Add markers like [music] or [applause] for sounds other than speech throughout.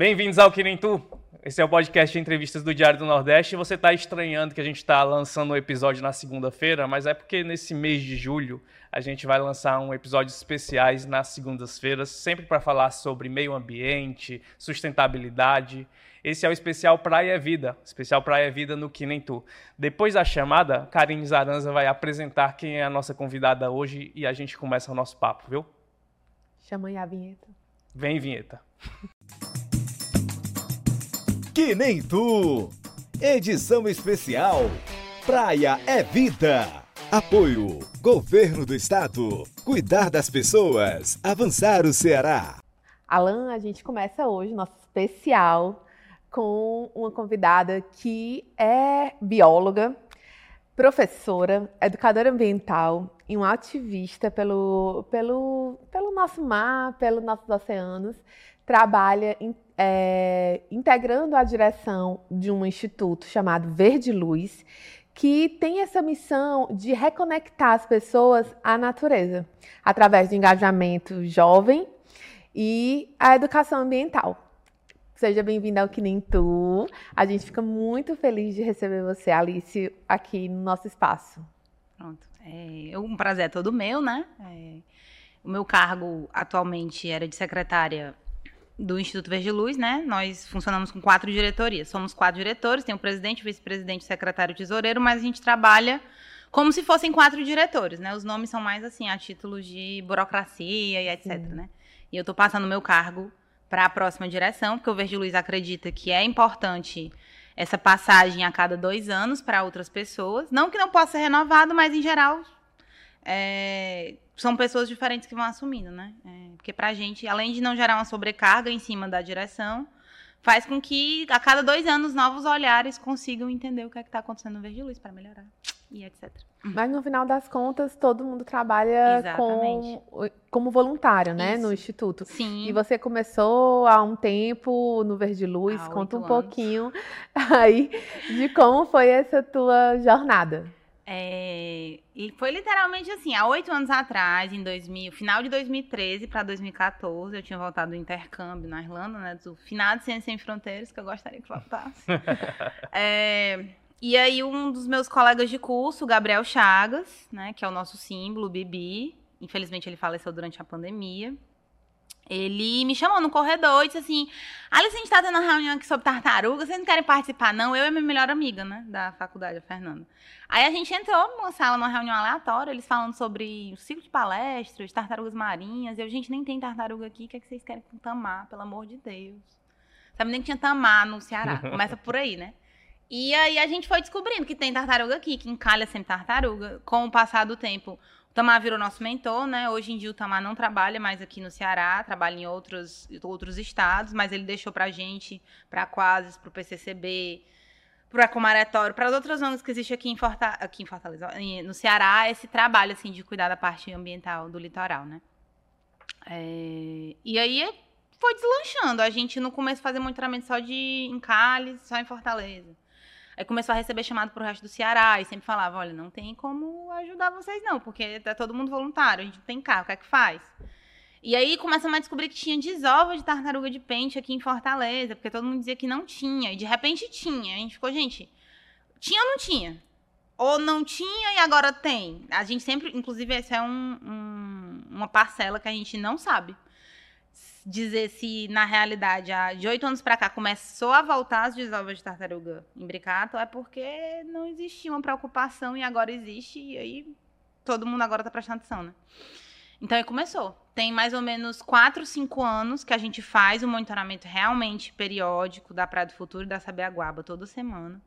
Bem-vindos ao Que Nem Tu. Esse é o podcast de entrevistas do Diário do Nordeste. Você está estranhando que a gente está lançando um episódio na segunda-feira, mas é porque nesse mês de julho a gente vai lançar um episódios especiais nas segundas-feiras, sempre para falar sobre meio ambiente, sustentabilidade. Esse é o especial Praia Vida, especial Praia Vida no Que Nem Tu. Depois da chamada, Karine Zaranza vai apresentar quem é a nossa convidada hoje e a gente começa o nosso papo, viu? Chama aí a vinheta. Vem, vinheta. Que Nem Tu, edição especial Praia é Vida. Apoio Governo do Estado. Cuidar das pessoas. Avançar o Ceará. Alan, a gente começa hoje nosso especial com uma convidada que é bióloga, professora, educadora ambiental e uma ativista pelo, pelo, pelo nosso mar, pelos nossos oceanos. Trabalha em, é, integrando a direção de um instituto chamado Verde Luz, que tem essa missão de reconectar as pessoas à natureza, através do engajamento jovem e a educação ambiental. Seja bem-vinda ao Que Nem Tu. A gente fica muito feliz de receber você, Alice, aqui no nosso espaço. Pronto. É um prazer todo meu, né? É, o meu cargo atualmente era de secretária do Instituto Verde Luz, né? Nós funcionamos com quatro diretorias. Somos quatro diretores, tem o presidente, o vice-presidente, o secretário o tesoureiro, mas a gente trabalha como se fossem quatro diretores, né? Os nomes são mais assim, a título de burocracia e etc, Sim. né? E eu estou passando o meu cargo para a próxima direção, porque o Verde Luz acredita que é importante essa passagem a cada dois anos para outras pessoas. Não que não possa ser renovado, mas em geral é, são pessoas diferentes que vão assumindo, né? É, porque para a gente, além de não gerar uma sobrecarga em cima da direção, faz com que a cada dois anos novos olhares consigam entender o que é está acontecendo no Verde Luz para melhorar e etc. Mas no final das contas, todo mundo trabalha com, como voluntário, né, Isso. no instituto. Sim. E você começou há um tempo no Verde Luz, há conta um anos. pouquinho [laughs] aí de como foi essa tua jornada. É, e foi literalmente assim, há oito anos atrás, em 2000, final de 2013 para 2014, eu tinha voltado do intercâmbio na Irlanda, né, do final de Ciência Sem Fronteiras, que eu gostaria que voltasse. [laughs] é, e aí um dos meus colegas de curso, Gabriel Chagas, né, que é o nosso símbolo, Bibi, infelizmente ele faleceu durante a pandemia. Ele me chamou no corredor e disse assim: Alice, a gente tá tendo uma reunião aqui sobre tartaruga, vocês não querem participar, não? Eu e minha melhor amiga, né, da faculdade, a Fernanda. Aí a gente entrou numa sala, numa reunião aleatória, eles falando sobre o ciclo de palestras, tartarugas marinhas. E eu, gente, nem tem tartaruga aqui, o que, é que vocês querem com tamar, pelo amor de Deus? Sabe nem que tinha tamar no Ceará. [laughs] Começa por aí, né? E aí a gente foi descobrindo que tem tartaruga aqui, que encalha sempre tartaruga. Com o passar do tempo, Tamar virou nosso mentor, né? Hoje em dia o Tamar não trabalha mais aqui no Ceará, trabalha em outros, outros estados, mas ele deixou pra gente, pra Quases, pro PCCB, pro Ecomaretório, para as outras ONGs que existem aqui em, Forta, aqui em Fortaleza, no Ceará, esse trabalho, assim, de cuidar da parte ambiental do litoral, né? É, e aí foi deslanchando. A gente no começo fazia monitoramento só de encalhes, só em Fortaleza. Aí começou a receber chamado pro resto do Ceará e sempre falava, olha, não tem como ajudar vocês não, porque tá todo mundo voluntário, a gente não tem carro, o que é que faz? E aí começamos a descobrir que tinha desova de tartaruga de pente aqui em Fortaleza, porque todo mundo dizia que não tinha, e de repente tinha. A gente ficou, gente, tinha ou não tinha? Ou não tinha e agora tem? A gente sempre, inclusive, essa é um, um, uma parcela que a gente não sabe dizer se, na realidade, de oito anos para cá começou a voltar as desovas de tartaruga imbricato, é porque não existia uma preocupação e agora existe, e aí todo mundo agora está prestando atenção, né? Então aí começou. Tem mais ou menos quatro, cinco anos que a gente faz um monitoramento realmente periódico da Praia do Futuro e da Sabiaguaba toda semana.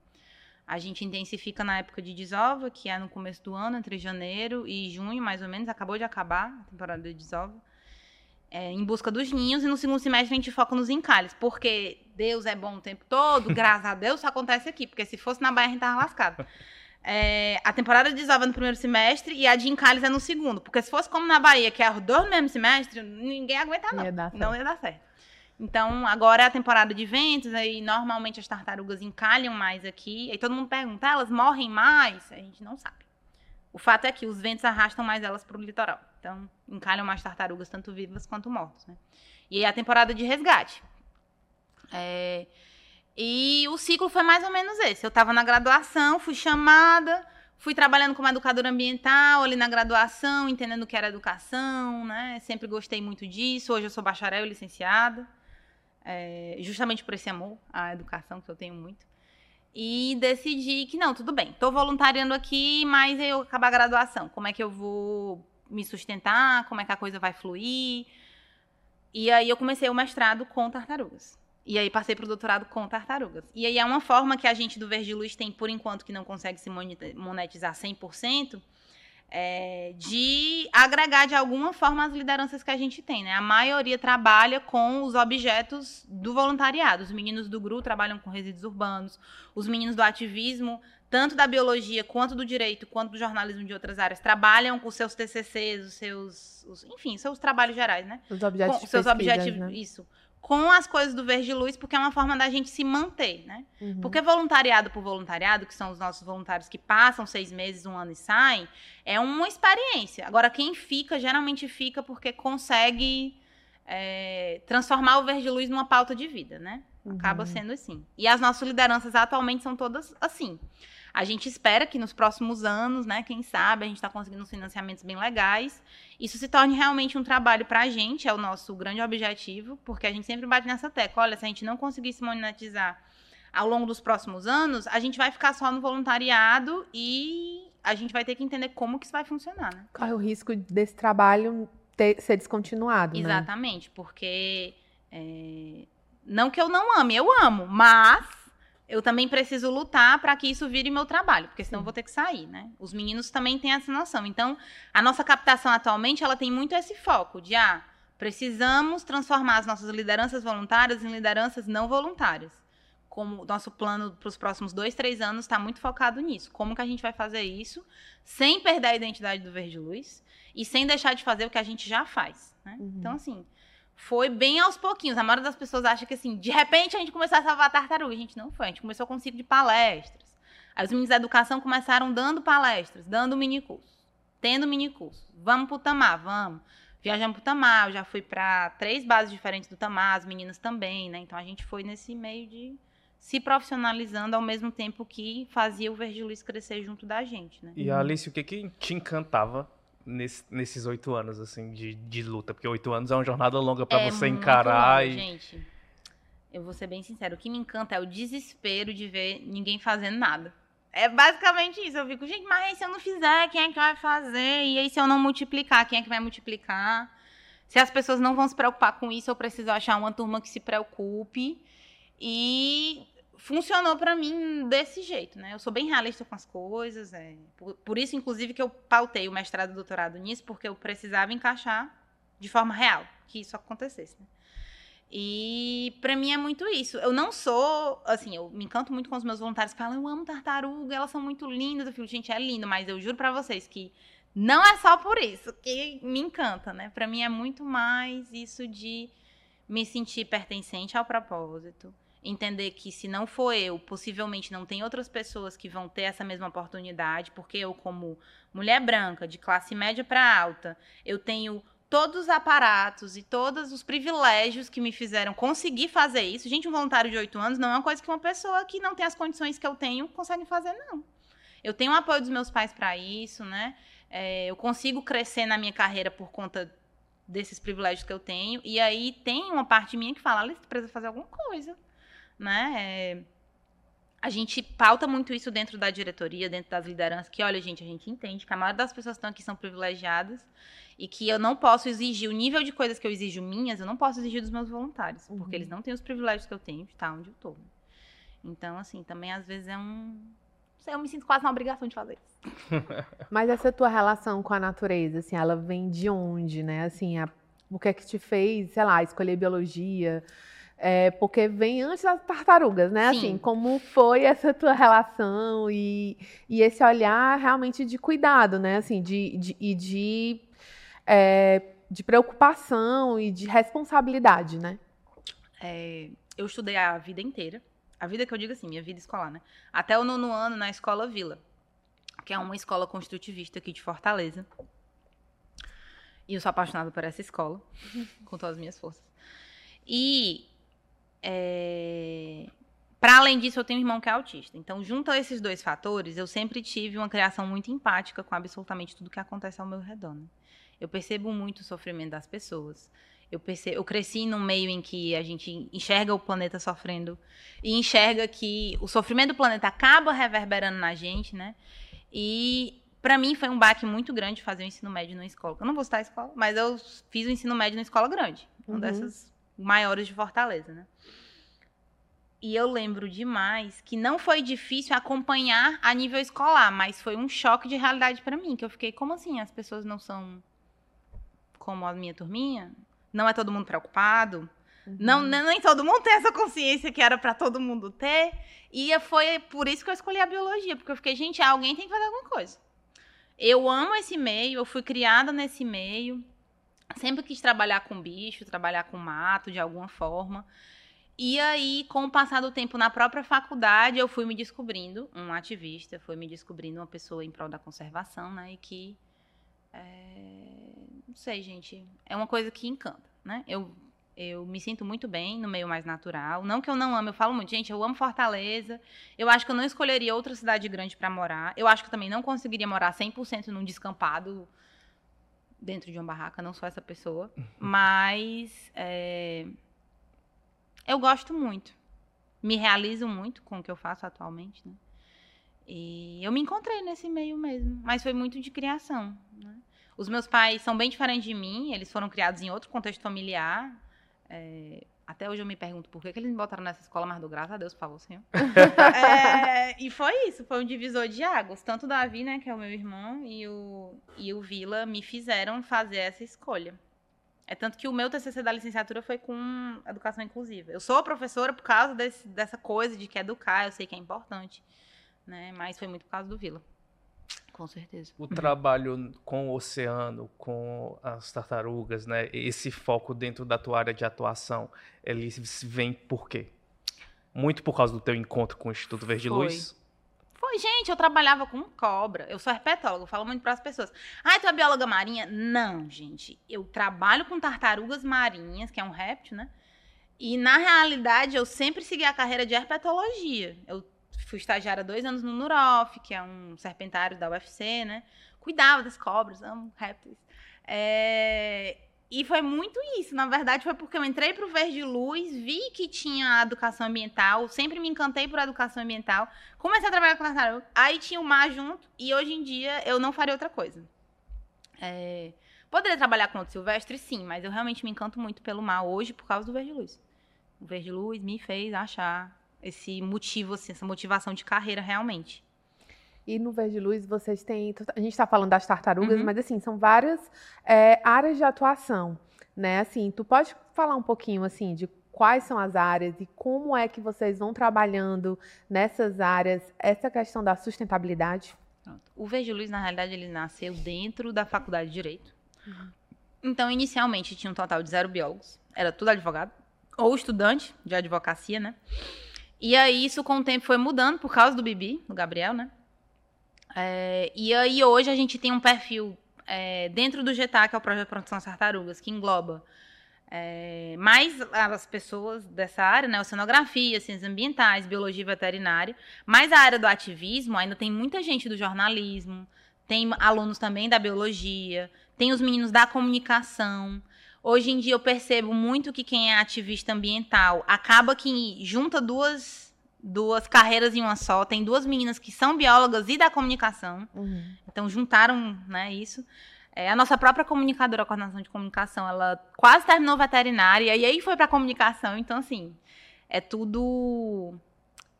A gente intensifica na época de desova, que é no começo do ano, entre janeiro e junho, mais ou menos. Acabou de acabar a temporada de desova é, em busca dos ninhos, e no segundo semestre a gente foca nos encalhes, porque Deus é bom o tempo todo, [laughs] graças a Deus isso acontece aqui, porque se fosse na Bahia a gente tava lascado. É, a temporada de desova é no primeiro semestre e a de encalhes é no segundo, porque se fosse como na Bahia, que é os dois no mesmo semestre, ninguém aguenta não, ia não ia dar certo. Então, agora é a temporada de ventos, aí normalmente as tartarugas encalham mais aqui, aí todo mundo pergunta, elas morrem mais? A gente não sabe. O fato é que os ventos arrastam mais elas para o litoral. Então, encalham mais tartarugas, tanto vivas quanto mortas. Né? E aí a temporada de resgate. É, e o ciclo foi mais ou menos esse. Eu estava na graduação, fui chamada, fui trabalhando como educadora ambiental ali na graduação, entendendo o que era educação, né? Sempre gostei muito disso. Hoje eu sou bacharel e licenciada, é, justamente por esse amor à educação que eu tenho muito. E decidi que não, tudo bem, estou voluntariando aqui, mas eu acabar a graduação. Como é que eu vou me sustentar? Como é que a coisa vai fluir? E aí eu comecei o mestrado com tartarugas. E aí passei para o doutorado com tartarugas. E aí é uma forma que a gente do Verde Luz tem, por enquanto, que não consegue se monetizar 100%, é, de agregar de alguma forma as lideranças que a gente tem. Né? A maioria trabalha com os objetos do voluntariado. Os meninos do GRU trabalham com resíduos urbanos, os meninos do ativismo, tanto da biologia quanto do direito, quanto do jornalismo de outras áreas, trabalham com seus TCCs, os seus, os, enfim, seus trabalhos gerais, né? Os objetivos. Com, seus objetivos, né? isso com as coisas do Verde Luz, porque é uma forma da gente se manter, né? Uhum. Porque voluntariado por voluntariado, que são os nossos voluntários que passam seis meses, um ano e saem, é uma experiência. Agora, quem fica, geralmente fica porque consegue é, transformar o Verde Luz numa pauta de vida, né? Acaba uhum. sendo assim. E as nossas lideranças atualmente são todas assim. A gente espera que nos próximos anos, né, quem sabe, a gente está conseguindo uns financiamentos bem legais. Isso se torne realmente um trabalho para a gente, é o nosso grande objetivo, porque a gente sempre bate nessa tecla. Olha, se a gente não conseguir se monetizar ao longo dos próximos anos, a gente vai ficar só no voluntariado e a gente vai ter que entender como que isso vai funcionar, né? Corre o risco desse trabalho ter, ser descontinuado, Exatamente, né? porque é, não que eu não ame, eu amo, mas eu também preciso lutar para que isso vire meu trabalho, porque senão eu vou ter que sair, né? Os meninos também têm essa noção. Então, a nossa captação atualmente, ela tem muito esse foco de, ah, precisamos transformar as nossas lideranças voluntárias em lideranças não voluntárias. Como nosso plano para os próximos dois, três anos está muito focado nisso. Como que a gente vai fazer isso sem perder a identidade do Verde Luz e sem deixar de fazer o que a gente já faz, né? Uhum. Então, assim, foi bem aos pouquinhos. A maioria das pessoas acha que, assim, de repente a gente começou a salvar tartaruga. A gente não foi. A gente começou com um ciclo de palestras. Aí os meninos da educação começaram dando palestras, dando minicurso, tendo minicurso. Vamos pro Tamar, vamos. Viajamos pro Tamar, eu já fui para três bases diferentes do Tamar, as meninas também, né? Então a gente foi nesse meio de se profissionalizando ao mesmo tempo que fazia o Verde Luz crescer junto da gente, né? E Alice, o que, que te encantava nesse, nesses oito anos, assim, de, de luta? Porque oito anos é uma jornada longa para é você encarar. E... Gente, eu vou ser bem sincero, o que me encanta é o desespero de ver ninguém fazendo nada. É basicamente isso. Eu fico, gente, mas se eu não fizer, quem é que vai fazer? E aí, se eu não multiplicar, quem é que vai multiplicar? Se as pessoas não vão se preocupar com isso, eu preciso achar uma turma que se preocupe. E funcionou para mim desse jeito, né? Eu sou bem realista com as coisas, é, por, por, isso, inclusive, que eu pautei o mestrado e doutorado nisso, porque eu precisava encaixar de forma real que isso acontecesse. Né? E para mim é muito isso. Eu não sou, assim, eu me encanto muito com os meus voluntários que falam, eu amo tartaruga, elas são muito lindas. Eu fico, gente, é lindo, mas eu juro para vocês que não é só por isso que me encanta, né? Para mim é muito mais isso de me sentir pertencente ao propósito, entender que se não for eu, possivelmente não tem outras pessoas que vão ter essa mesma oportunidade, porque eu como mulher branca, de classe média para alta, eu tenho todos os aparatos e todos os privilégios que me fizeram conseguir fazer isso. Gente, um voluntário de oito anos não é uma coisa que uma pessoa que não tem as condições que eu tenho consegue fazer, não. Eu tenho o apoio dos meus pais para isso, né? É, eu consigo crescer na minha carreira por conta desses privilégios que eu tenho. E aí tem uma parte minha que fala, Alice, precisa fazer alguma coisa né? É, a gente pauta muito isso dentro da diretoria, dentro das lideranças, que olha, gente, a gente entende que a maioria das pessoas que estão aqui são privilegiadas e que eu não posso exigir o nível de coisas que eu exijo minhas, eu não posso exigir dos meus voluntários, uhum. porque eles não têm os privilégios que eu tenho de estar onde eu estou. Então, assim, também às vezes é um eu me sinto quase na obrigação de fazer isso. [laughs] Mas essa tua relação com a natureza, assim, ela vem de onde, né? Assim, a, o que é que te fez, sei lá, escolher biologia? É, porque vem antes das tartarugas, né? Sim. Assim, como foi essa tua relação e, e esse olhar realmente de cuidado, né? Assim, de, de, e de, é, de preocupação e de responsabilidade, né? É, eu estudei a vida inteira. A vida que eu digo assim, minha vida escolar, né? Até o nono ano na Escola Vila, que é uma escola construtivista aqui de Fortaleza. E eu sou apaixonada por essa escola, [laughs] com todas as minhas forças. E é... para além disso, eu tenho um irmão que é autista. Então, junto a esses dois fatores, eu sempre tive uma criação muito empática com absolutamente tudo que acontece ao meu redor. Né? Eu percebo muito o sofrimento das pessoas. Eu, percebo, eu cresci num meio em que a gente enxerga o planeta sofrendo e enxerga que o sofrimento do planeta acaba reverberando na gente, né? E para mim foi um baque muito grande fazer o ensino médio numa escola. Eu não vou citar a escola, mas eu fiz o ensino médio numa escola grande, uma uhum. dessas maiores de Fortaleza, né? E eu lembro demais que não foi difícil acompanhar a nível escolar, mas foi um choque de realidade para mim, que eu fiquei, como assim? As pessoas não são como a minha turminha? não é todo mundo preocupado. Uhum. Não, nem todo mundo tem essa consciência que era para todo mundo ter. E foi por isso que eu escolhi a biologia, porque eu fiquei, gente, alguém tem que fazer alguma coisa. Eu amo esse meio, eu fui criada nesse meio. Sempre quis trabalhar com bicho, trabalhar com mato de alguma forma. E aí, com o passar do tempo na própria faculdade, eu fui me descobrindo um ativista, fui me descobrindo uma pessoa em prol da conservação, né? E que é, não sei, gente. É uma coisa que encanta, né? Eu, eu me sinto muito bem no meio mais natural. Não que eu não ame, eu falo muito, gente, eu amo Fortaleza. Eu acho que eu não escolheria outra cidade grande para morar. Eu acho que eu também não conseguiria morar 100% num descampado dentro de uma barraca, não sou essa pessoa. [laughs] Mas é, eu gosto muito. Me realizo muito com o que eu faço atualmente, né? E eu me encontrei nesse meio mesmo, mas foi muito de criação. Né? Os meus pais são bem diferentes de mim, eles foram criados em outro contexto familiar. É, até hoje eu me pergunto por que, que eles me botaram nessa escola, mas do graças a Deus, por favor, Senhor. [laughs] é, e foi isso, foi um divisor de águas. Tanto o Davi, né, que é o meu irmão, e o, e o Vila me fizeram fazer essa escolha. É tanto que o meu TCC da licenciatura foi com educação inclusiva. Eu sou professora por causa desse, dessa coisa de que educar, eu sei que é importante, né, mas foi muito por causa do Vila. Com certeza. O trabalho com o oceano, com as tartarugas, né? Esse foco dentro da tua área de atuação, ele vem por quê? Muito por causa do teu encontro com o Instituto Verde Foi. Luz? Foi, gente, eu trabalhava com cobra. Eu sou herpetóloga, eu falo muito para as pessoas. Ah, tu é bióloga marinha? Não, gente. Eu trabalho com tartarugas marinhas, que é um réptil, né? E na realidade eu sempre segui a carreira de herpetologia. Eu fui estagiária dois anos no Nurof, que é um serpentário da UFC, né? Cuidava das cobras, amo répteis. É... E foi muito isso. Na verdade, foi porque eu entrei para o Verde Luz, vi que tinha educação ambiental, sempre me encantei por educação ambiental, comecei a trabalhar com tartaruga, aí tinha o mar junto, e hoje em dia eu não faria outra coisa. É... Poderia trabalhar com outro silvestre, sim, mas eu realmente me encanto muito pelo mar hoje por causa do Verde Luz. O Verde Luz me fez achar esse motivo, assim, essa motivação de carreira realmente. E no Verde Luz vocês têm. A gente está falando das tartarugas, uhum. mas assim, são várias é, áreas de atuação. Né? Assim, tu pode falar um pouquinho assim de quais são as áreas e como é que vocês vão trabalhando nessas áreas, essa questão da sustentabilidade? O Verde Luz, na realidade, ele nasceu dentro da faculdade de Direito. Uhum. Então, inicialmente, tinha um total de zero biólogos. Era tudo advogado. Ou estudante de advocacia, né? E aí, isso com o tempo foi mudando por causa do Bibi, do Gabriel, né? É, e aí, hoje, a gente tem um perfil é, dentro do GETA, que é o Projeto das Tartarugas, que engloba é, mais as pessoas dessa área, né? Oceanografia, ciências ambientais, biologia veterinária. Mas a área do ativismo ainda tem muita gente do jornalismo, tem alunos também da biologia, tem os meninos da comunicação. Hoje em dia eu percebo muito que quem é ativista ambiental acaba que junta duas, duas carreiras em uma só. Tem duas meninas que são biólogas e da comunicação. Uhum. Então juntaram né, isso. É, a nossa própria comunicadora, a coordenação de comunicação, ela quase terminou veterinária e aí foi para comunicação. Então, assim, é tudo.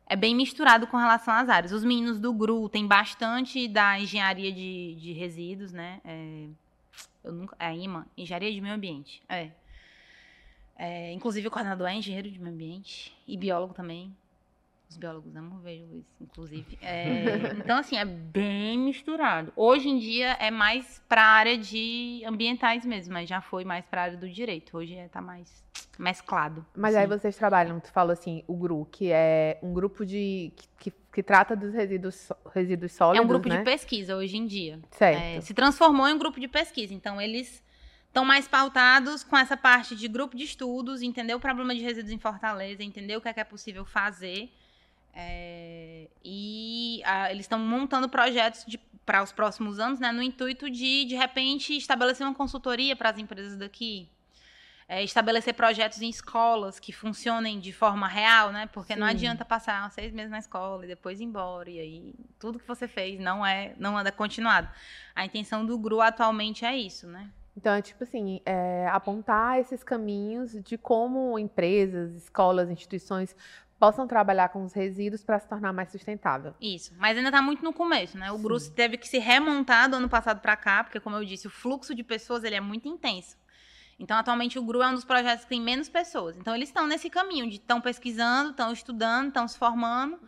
É bem misturado com relação às áreas. Os meninos do GRU tem bastante da engenharia de, de resíduos, né? É, eu nunca. É a IMA, Engenharia de Meio Ambiente. É. é inclusive, o coordenador é engenheiro de meio ambiente e biólogo também. Os biólogos amam ver Luiz, inclusive. É, [laughs] então, assim, é bem misturado. Hoje em dia é mais para a área de ambientais mesmo, mas já foi mais para a área do direito. Hoje está mais mesclado. Mas assim. aí vocês trabalham, tu falou assim, o GRU, que é um grupo de que, que, que trata dos resíduos, resíduos sólidos, É um grupo né? de pesquisa hoje em dia. Certo. É, se transformou em um grupo de pesquisa. Então, eles estão mais pautados com essa parte de grupo de estudos, entender o problema de resíduos em Fortaleza, entender o que é, que é possível fazer. É, e a, eles estão montando projetos para os próximos anos, né, no intuito de, de repente, estabelecer uma consultoria para as empresas daqui. É, estabelecer projetos em escolas que funcionem de forma real, né? Porque Sim. não adianta passar seis meses na escola e depois ir embora. E aí tudo que você fez não é, não anda continuado. A intenção do GRU atualmente é isso, né? Então, é tipo assim, é, apontar esses caminhos de como empresas, escolas, instituições possam trabalhar com os resíduos para se tornar mais sustentável. Isso, mas ainda está muito no começo, né? O Sim. GRU teve que se remontar do ano passado para cá, porque, como eu disse, o fluxo de pessoas ele é muito intenso. Então, atualmente, o GRU é um dos projetos que tem menos pessoas. Então, eles estão nesse caminho de estão pesquisando, estão estudando, estão se formando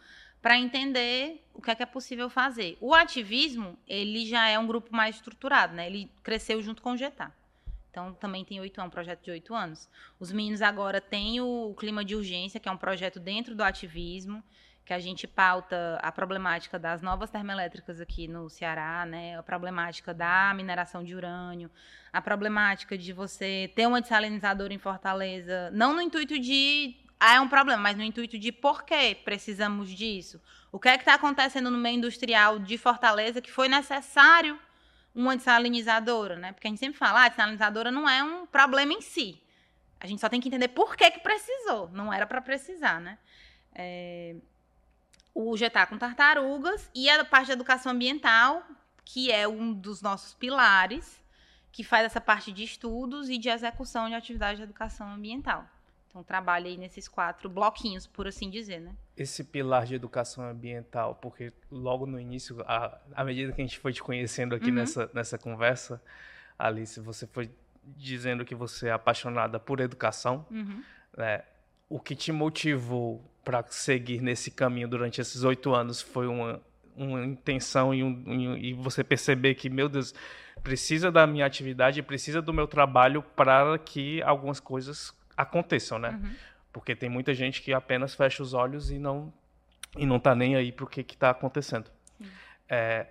para entender o que é, que é possível fazer. O ativismo, ele já é um grupo mais estruturado, né? Ele cresceu junto com o GETA. Então, também tem oito anos, um projeto de oito anos. Os meninos agora têm o Clima de Urgência, que é um projeto dentro do ativismo, que a gente pauta a problemática das novas termoelétricas aqui no Ceará, né? A problemática da mineração de urânio, a problemática de você ter uma desalinizadora em Fortaleza, não no intuito de ah, é um problema, mas no intuito de por que precisamos disso? O que é que está acontecendo no meio industrial de Fortaleza que foi necessário uma desalinizadora, né? Porque a gente sempre fala, ah, a desalinizadora não é um problema em si. A gente só tem que entender por que, que precisou. Não era para precisar, né? É... O GETA com tartarugas e a parte de educação ambiental, que é um dos nossos pilares, que faz essa parte de estudos e de execução de atividades de educação ambiental. Então, trabalha aí nesses quatro bloquinhos, por assim dizer, né? Esse pilar de educação ambiental, porque logo no início, à, à medida que a gente foi te conhecendo aqui uhum. nessa, nessa conversa, Alice, você foi dizendo que você é apaixonada por educação, uhum. né? O que te motivou para seguir nesse caminho durante esses oito anos foi uma, uma intenção e, um, e você perceber que, meu Deus, precisa da minha atividade, precisa do meu trabalho para que algumas coisas aconteçam, né? Uhum. Porque tem muita gente que apenas fecha os olhos e não e não tá nem aí pro que que tá acontecendo. Uhum. É,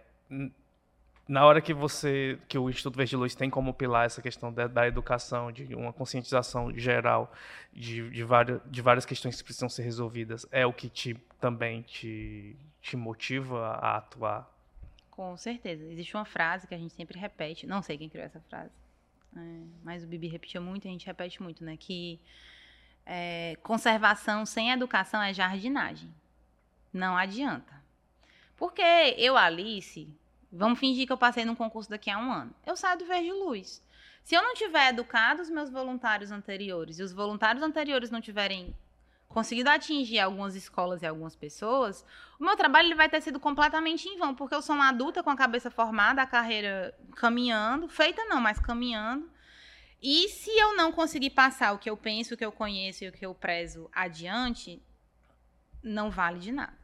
na hora que você que o Instituto Verde Luz tem como pilar essa questão da, da educação, de uma conscientização geral de, de, várias, de várias questões que precisam ser resolvidas, é o que te também te, te motiva a atuar? Com certeza. Existe uma frase que a gente sempre repete, não sei quem criou essa frase, é, mas o Bibi repetia muito, a gente repete muito, né? Que é, conservação sem educação é jardinagem. Não adianta. Porque eu, Alice, vamos fingir que eu passei num concurso daqui a um ano. Eu saio do Verde Luz. Se eu não tiver educado os meus voluntários anteriores e os voluntários anteriores não tiverem conseguido atingir algumas escolas e algumas pessoas, o meu trabalho ele vai ter sido completamente em vão, porque eu sou uma adulta com a cabeça formada, a carreira caminhando, feita não, mas caminhando. E se eu não conseguir passar o que eu penso, o que eu conheço e o que eu prezo adiante, não vale de nada.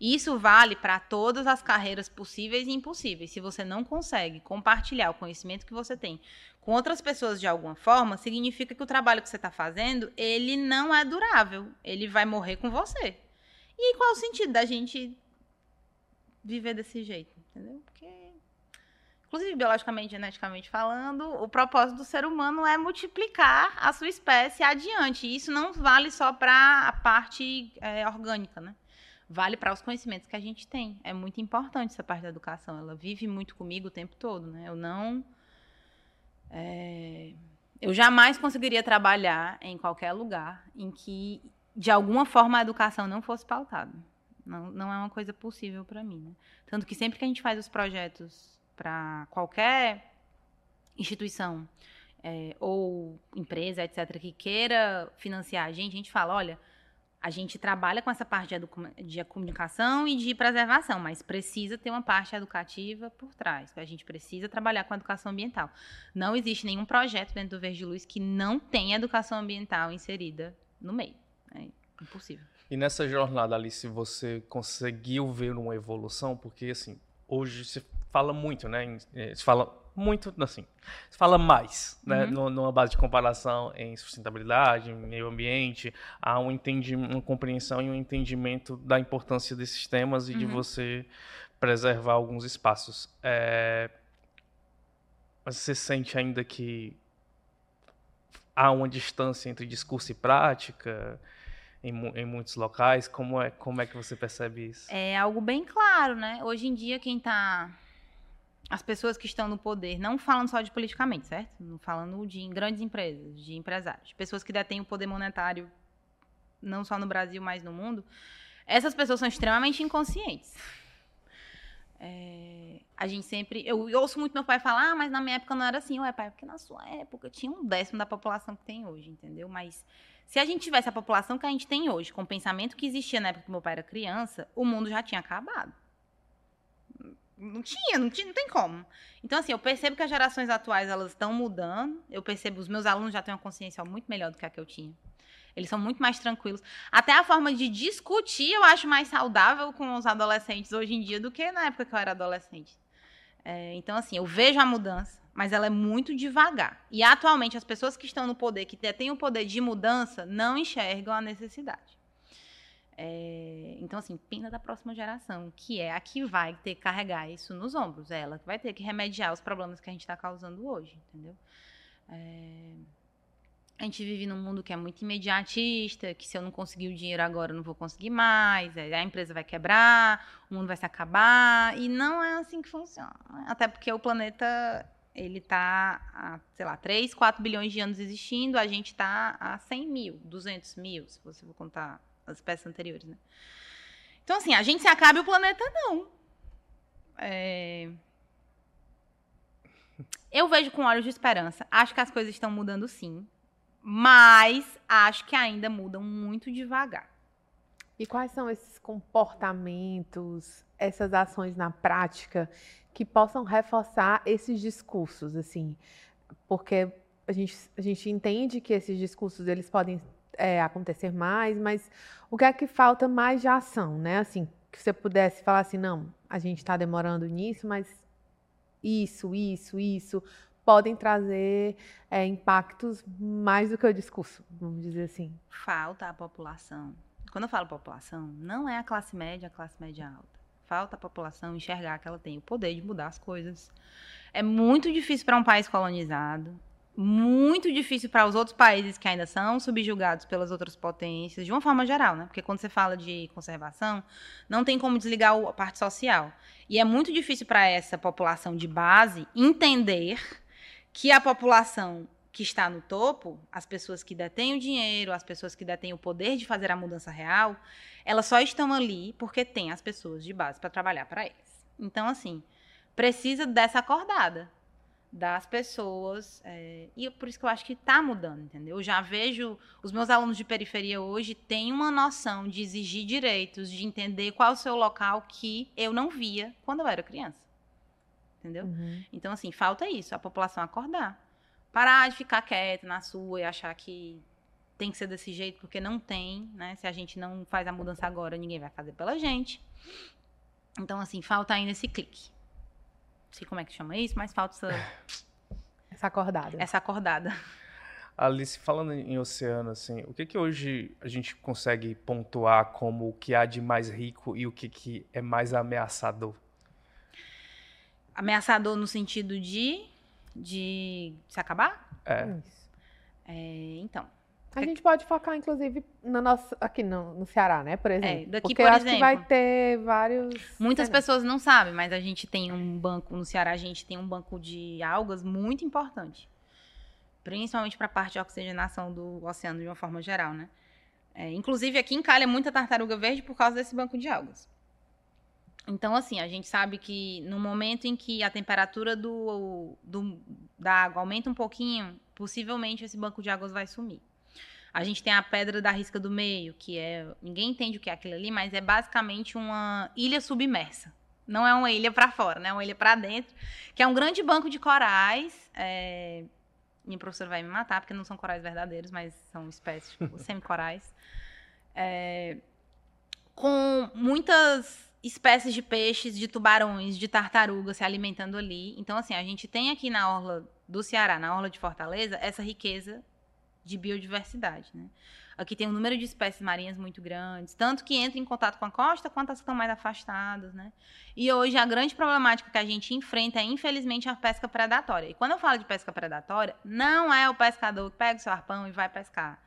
Isso vale para todas as carreiras possíveis e impossíveis. Se você não consegue compartilhar o conhecimento que você tem com outras pessoas de alguma forma, significa que o trabalho que você está fazendo, ele não é durável. Ele vai morrer com você. E qual o sentido da gente viver desse jeito? Entendeu? Porque, inclusive, biologicamente, geneticamente falando, o propósito do ser humano é multiplicar a sua espécie adiante. E isso não vale só para a parte é, orgânica, né? Vale para os conhecimentos que a gente tem. É muito importante essa parte da educação. Ela vive muito comigo o tempo todo, né? Eu não. É, eu jamais conseguiria trabalhar em qualquer lugar em que, de alguma forma, a educação não fosse pautada. Não, não é uma coisa possível para mim. Né? Tanto que sempre que a gente faz os projetos para qualquer instituição é, ou empresa, etc., que queira financiar a gente, a gente fala: olha a gente trabalha com essa parte de, comunicação e de preservação, mas precisa ter uma parte educativa por trás. A gente precisa trabalhar com a educação ambiental. Não existe nenhum projeto dentro do Verde Luz que não tenha educação ambiental inserida no meio. É impossível. E nessa jornada, Alice, você conseguiu ver uma evolução? Porque, assim, hoje se fala muito, né? Eh, se fala muito, assim, se fala mais, né, uhum. numa base de comparação em sustentabilidade, em meio ambiente, há um entendimento, uma compreensão e um entendimento da importância desses temas e uhum. de você preservar alguns espaços. É... Mas você sente ainda que há uma distância entre discurso e prática em, em muitos locais? Como é, como é que você percebe isso? É algo bem claro, né? Hoje em dia, quem está as pessoas que estão no poder, não falando só de politicamente, certo? Não falando de grandes empresas, de empresários, pessoas que detêm o poder monetário, não só no Brasil, mas no mundo, essas pessoas são extremamente inconscientes. É, a gente sempre. Eu, eu, ouço muito meu pai falar, ah, mas na minha época não era assim. Ué, pai, porque na sua época tinha um décimo da população que tem hoje, entendeu? Mas se a gente tivesse a população que a gente tem hoje, com o pensamento que existia na época que meu pai era criança, o mundo já tinha acabado. Não tinha, não tinha, não tem como. Então, assim, eu percebo que as gerações atuais elas estão mudando. Eu percebo os meus alunos já têm uma consciência muito melhor do que a que eu tinha. Eles são muito mais tranquilos. Até a forma de discutir eu acho mais saudável com os adolescentes hoje em dia do que na época que eu era adolescente. É, então, assim, eu vejo a mudança, mas ela é muito devagar. E atualmente as pessoas que estão no poder, que têm o poder de mudança, não enxergam a necessidade. É, então, assim, pena da próxima geração, que é a que vai ter que carregar isso nos ombros. É ela que vai ter que remediar os problemas que a gente está causando hoje, entendeu? É, a gente vive num mundo que é muito imediatista, que se eu não conseguir o dinheiro agora, eu não vou conseguir mais, a empresa vai quebrar, o mundo vai se acabar, e não é assim que funciona. Até porque o planeta, ele está há, sei lá, 3, 4 bilhões de anos existindo, a gente está há 100 mil, 200 mil, se você for contar as espécies anteriores, né? Então, assim, a gente se acaba e o planeta não. É... Eu vejo com olhos de esperança. Acho que as coisas estão mudando sim mas acho que ainda mudam muito devagar. E quais são esses comportamentos, essas ações na prática que possam reforçar esses discursos, assim? Porque a gente, a gente entende que esses discursos eles podem é, acontecer mais, mas o que é que falta mais de ação, né? Assim, que você pudesse falar assim, não, a gente está demorando nisso, mas isso, isso, isso podem trazer é, impactos mais do que o discurso, vamos dizer assim. Falta a população. Quando eu falo população, não é a classe média, a classe média alta. Falta a população enxergar que ela tem o poder de mudar as coisas. É muito difícil para um país colonizado, muito difícil para os outros países que ainda são subjugados pelas outras potências, de uma forma geral, né? Porque quando você fala de conservação, não tem como desligar a parte social. E é muito difícil para essa população de base entender que a população que está no topo, as pessoas que detêm o dinheiro, as pessoas que detêm o poder de fazer a mudança real, elas só estão ali porque tem as pessoas de base para trabalhar para eles. Então, assim, precisa dessa acordada das pessoas. É, e por isso que eu acho que está mudando, entendeu? Eu já vejo os meus alunos de periferia hoje têm uma noção de exigir direitos, de entender qual é o seu local que eu não via quando eu era criança entendeu? Uhum. Então, assim, falta isso, a população acordar. Parar de ficar quieta na sua e achar que tem que ser desse jeito, porque não tem, né? Se a gente não faz a mudança agora, ninguém vai fazer pela gente. Então, assim, falta ainda esse clique. Não sei como é que chama isso, mas falta essa... [laughs] Essa acordada. Essa acordada. Alice, falando em oceano, assim, o que que hoje a gente consegue pontuar como o que há de mais rico e o que, que é mais ameaçador? Ameaçador no sentido de, de se acabar? É. é então. A gente pode focar, inclusive, no nosso, aqui no, no Ceará, né? Por é, exemplo. É, daqui, Porque por eu exemplo, acho que vai ter vários. Muitas pessoas não sabem, mas a gente tem um banco, no Ceará, a gente tem um banco de algas muito importante. Principalmente para a parte de oxigenação do oceano de uma forma geral, né? É, inclusive, aqui em Calha, muita tartaruga verde por causa desse banco de algas. Então, assim, a gente sabe que no momento em que a temperatura do, do, da água aumenta um pouquinho, possivelmente esse banco de águas vai sumir. A gente tem a pedra da risca do meio, que é. Ninguém entende o que é aquilo ali, mas é basicamente uma ilha submersa. Não é uma ilha para fora, né? É uma ilha para dentro, que é um grande banco de corais. É... Minha professora vai me matar, porque não são corais verdadeiros, mas são espécies, tipo, [laughs] semi-corais. É... Com muitas espécies de peixes, de tubarões, de tartarugas se alimentando ali. Então, assim, a gente tem aqui na orla do Ceará, na orla de Fortaleza, essa riqueza de biodiversidade, né? Aqui tem um número de espécies marinhas muito grandes, tanto que entra em contato com a costa, quanto as que estão mais afastadas, né? E hoje a grande problemática que a gente enfrenta é, infelizmente, a pesca predatória. E quando eu falo de pesca predatória, não é o pescador que pega o seu arpão e vai pescar.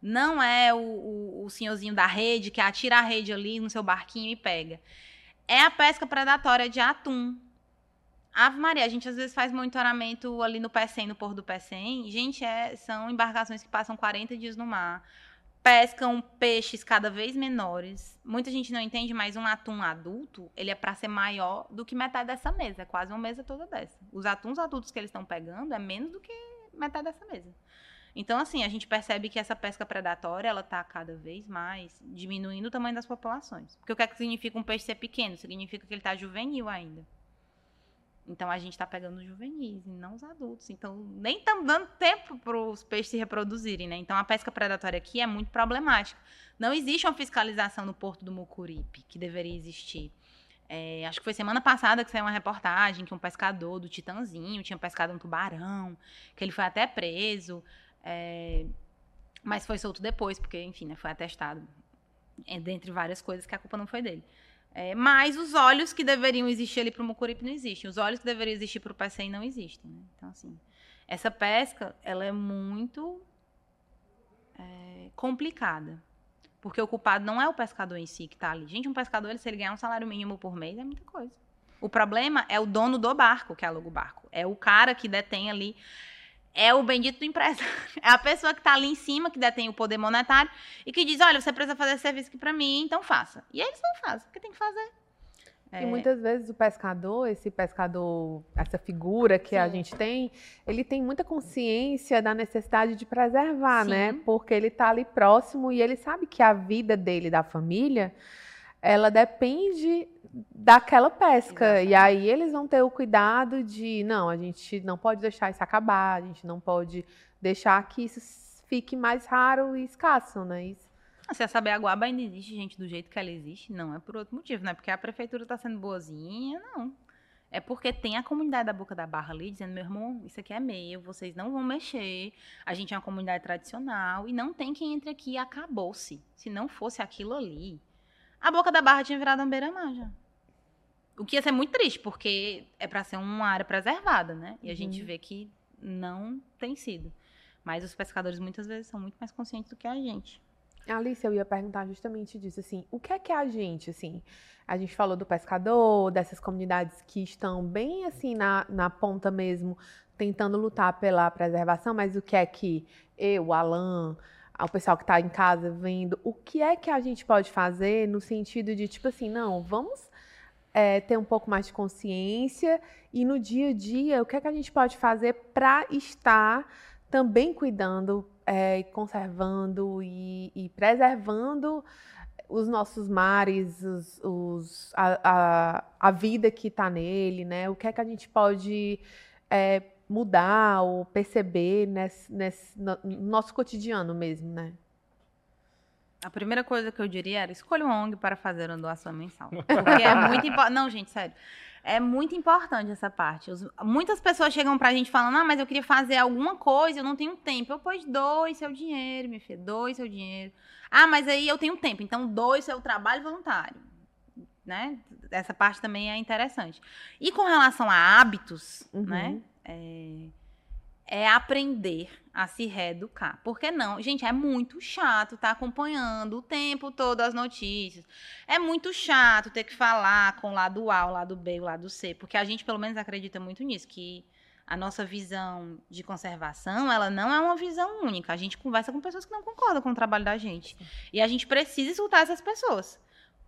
Não é o, o, o senhorzinho da rede que atira a rede ali no seu barquinho e pega. É a pesca predatória de atum, Ave Maria, a gente às vezes faz monitoramento ali no P100, no Porto do P100. Gente, é, são embarcações que passam 40 dias no mar, pescam peixes cada vez menores. Muita gente não entende, mas um atum adulto, ele é para ser maior do que metade dessa mesa, é quase uma mesa toda dessa. Os atuns adultos que eles estão pegando é menos do que metade dessa mesa. Então, assim, a gente percebe que essa pesca predatória, ela está cada vez mais diminuindo o tamanho das populações. Porque o que, é que significa um peixe ser pequeno? Significa que ele está juvenil ainda. Então a gente está pegando os juvenis e não os adultos. Então nem estamos dando tempo para os peixes se reproduzirem, né? Então a pesca predatória aqui é muito problemática. Não existe uma fiscalização no porto do Mucuripe, que deveria existir. É, acho que foi semana passada que saiu uma reportagem que um pescador do Titanzinho tinha pescado um tubarão, que ele foi até preso, é, mas foi solto depois, porque, enfim, né, foi atestado, é, dentre várias coisas, que a culpa não foi dele. É, mas os olhos que deveriam existir ali para o Mucuripe não existem. Os olhos que deveriam existir para o PCI não existem. Né? Então, assim, essa pesca, ela é muito é, complicada. Porque o culpado não é o pescador em si que está ali. Gente, um pescador, se ele ganhar um salário mínimo por mês, é muita coisa. O problema é o dono do barco que aluga o barco. É o cara que detém ali é o bendito do empresário. [laughs] É a pessoa que está ali em cima, que detém o poder monetário e que diz: olha, você precisa fazer esse serviço aqui para mim, então faça. E eles não fazem, porque tem que fazer. É... E muitas vezes o pescador, esse pescador, essa figura que Sim. a gente tem, ele tem muita consciência da necessidade de preservar, né? Sim. né? Porque ele está ali próximo e ele sabe que a vida dele, da família, ela depende daquela pesca. Exatamente. E aí eles vão ter o cuidado de, não, a gente não pode deixar isso acabar, a gente não pode deixar que isso fique mais raro e escasso, né? Isso. Ah, se a Sabiaguaba ainda existe, gente, do jeito que ela existe, não é por outro motivo, não é porque a prefeitura está sendo boazinha, não. É porque tem a comunidade da Boca da Barra ali dizendo, meu irmão, isso aqui é meu, vocês não vão mexer, a gente é uma comunidade tradicional e não tem quem entre aqui e acabou-se. Se não fosse aquilo ali, a Boca da Barra tinha virado um beira-mar já. O que ia ser muito triste, porque é para ser uma área preservada, né? E a uhum. gente vê que não tem sido. Mas os pescadores muitas vezes são muito mais conscientes do que a gente. Alice, eu ia perguntar justamente disso, assim, o que é que a gente, assim, a gente falou do pescador, dessas comunidades que estão bem, assim, na, na ponta mesmo, tentando lutar pela preservação, mas o que é que eu, o Alan, o pessoal que está em casa vendo, o que é que a gente pode fazer no sentido de, tipo assim, não, vamos é, ter um pouco mais de consciência e no dia a dia, o que é que a gente pode fazer para estar também cuidando, é, conservando e, e, preservando os nossos mares, os, os, a, a, a, vida que está nele, né? O que é que a gente pode é, mudar ou perceber nesse, nesse, no nosso cotidiano mesmo, né? A primeira coisa que eu diria era escolha um ONG para fazer uma doação mensal. Porque é muito importante. Não, gente, sério. É muito importante essa parte. Os... Muitas pessoas chegam pra gente falando, ah, mas eu queria fazer alguma coisa, eu não tenho tempo. Eu, pois, doe seu dinheiro, minha filha, doe seu dinheiro. Ah, mas aí eu tenho tempo, então doe seu trabalho voluntário. Né? Essa parte também é interessante. E com relação a hábitos, uhum. né? É é aprender a se reeducar. Por que não? Gente, é muito chato estar tá acompanhando o tempo todo as notícias. É muito chato ter que falar com o lado A, o lado B, o lado C, porque a gente pelo menos acredita muito nisso, que a nossa visão de conservação, ela não é uma visão única. A gente conversa com pessoas que não concordam com o trabalho da gente. E a gente precisa escutar essas pessoas.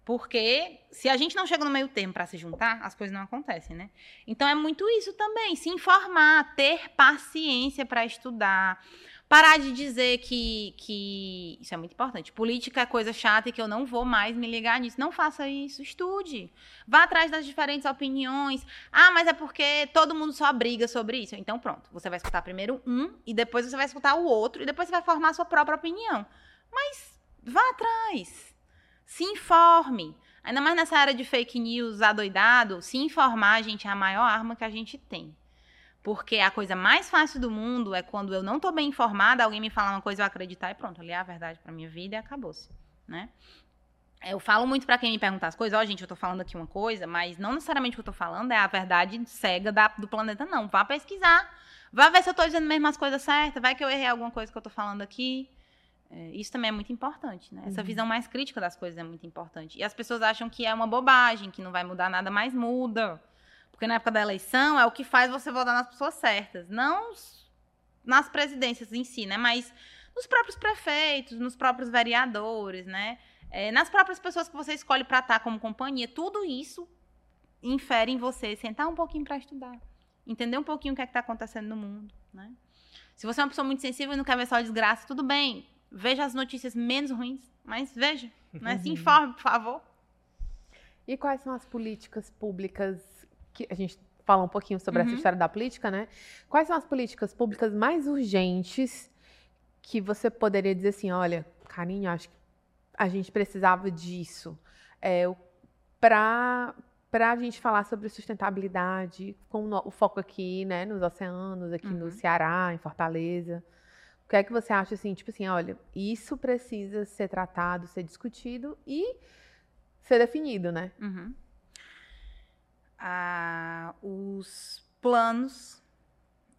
Porque se a gente não chega no meio termo para se juntar, as coisas não acontecem, né? Então é muito isso também, se informar, ter paciência para estudar, parar de dizer que, que isso é muito importante. Política é coisa chata e que eu não vou mais me ligar nisso. Não faça isso, estude. Vá atrás das diferentes opiniões. Ah, mas é porque todo mundo só briga sobre isso. Então pronto, você vai escutar primeiro um e depois você vai escutar o outro e depois você vai formar a sua própria opinião. Mas vá atrás se informe. Ainda mais nessa área de fake news adoidado, se informar, gente, é a maior arma que a gente tem. Porque a coisa mais fácil do mundo é quando eu não tô bem informada, alguém me falar uma coisa, eu acreditar e pronto, ali é a verdade pra minha vida e acabou-se, né? Eu falo muito pra quem me perguntar as coisas, ó, gente, eu tô falando aqui uma coisa, mas não necessariamente o que eu tô falando é a verdade cega da- do planeta, não. Vá pesquisar. Vá ver se eu tô dizendo mesmo as coisas certas, vai que eu errei alguma coisa que eu tô falando aqui. É, isso também é muito importante, né? Essa Uhum. visão mais crítica das coisas é muito importante. E as pessoas acham que é uma bobagem, que não vai mudar nada, mas muda. Porque na época da eleição é o que faz você votar nas pessoas certas. Não nas presidências em si, né? Mas nos próprios prefeitos, nos próprios vereadores, né? É, nas próprias pessoas que você escolhe para estar como companhia. Tudo isso infere em você sentar um pouquinho para estudar. Entender um pouquinho o que é que tá acontecendo no mundo, né? Se você é uma pessoa muito sensível e não quer ver só desgraça, tudo bem. Veja as notícias menos ruins, mas veja, né? Se informe, por favor. E quais são as políticas públicas que a gente fala um pouquinho sobre essa Uhum. história da política, né? Quais são as políticas públicas mais urgentes que você poderia dizer assim, olha, carinho, acho que a gente precisava disso é, para para a gente falar sobre sustentabilidade, com o no- foco aqui, né, nos oceanos, aqui no Uhum. Ceará, em Fortaleza. Que é que você acha assim, tipo assim, olha, isso precisa ser tratado, ser discutido e ser definido, né? Uhum. Ah, os planos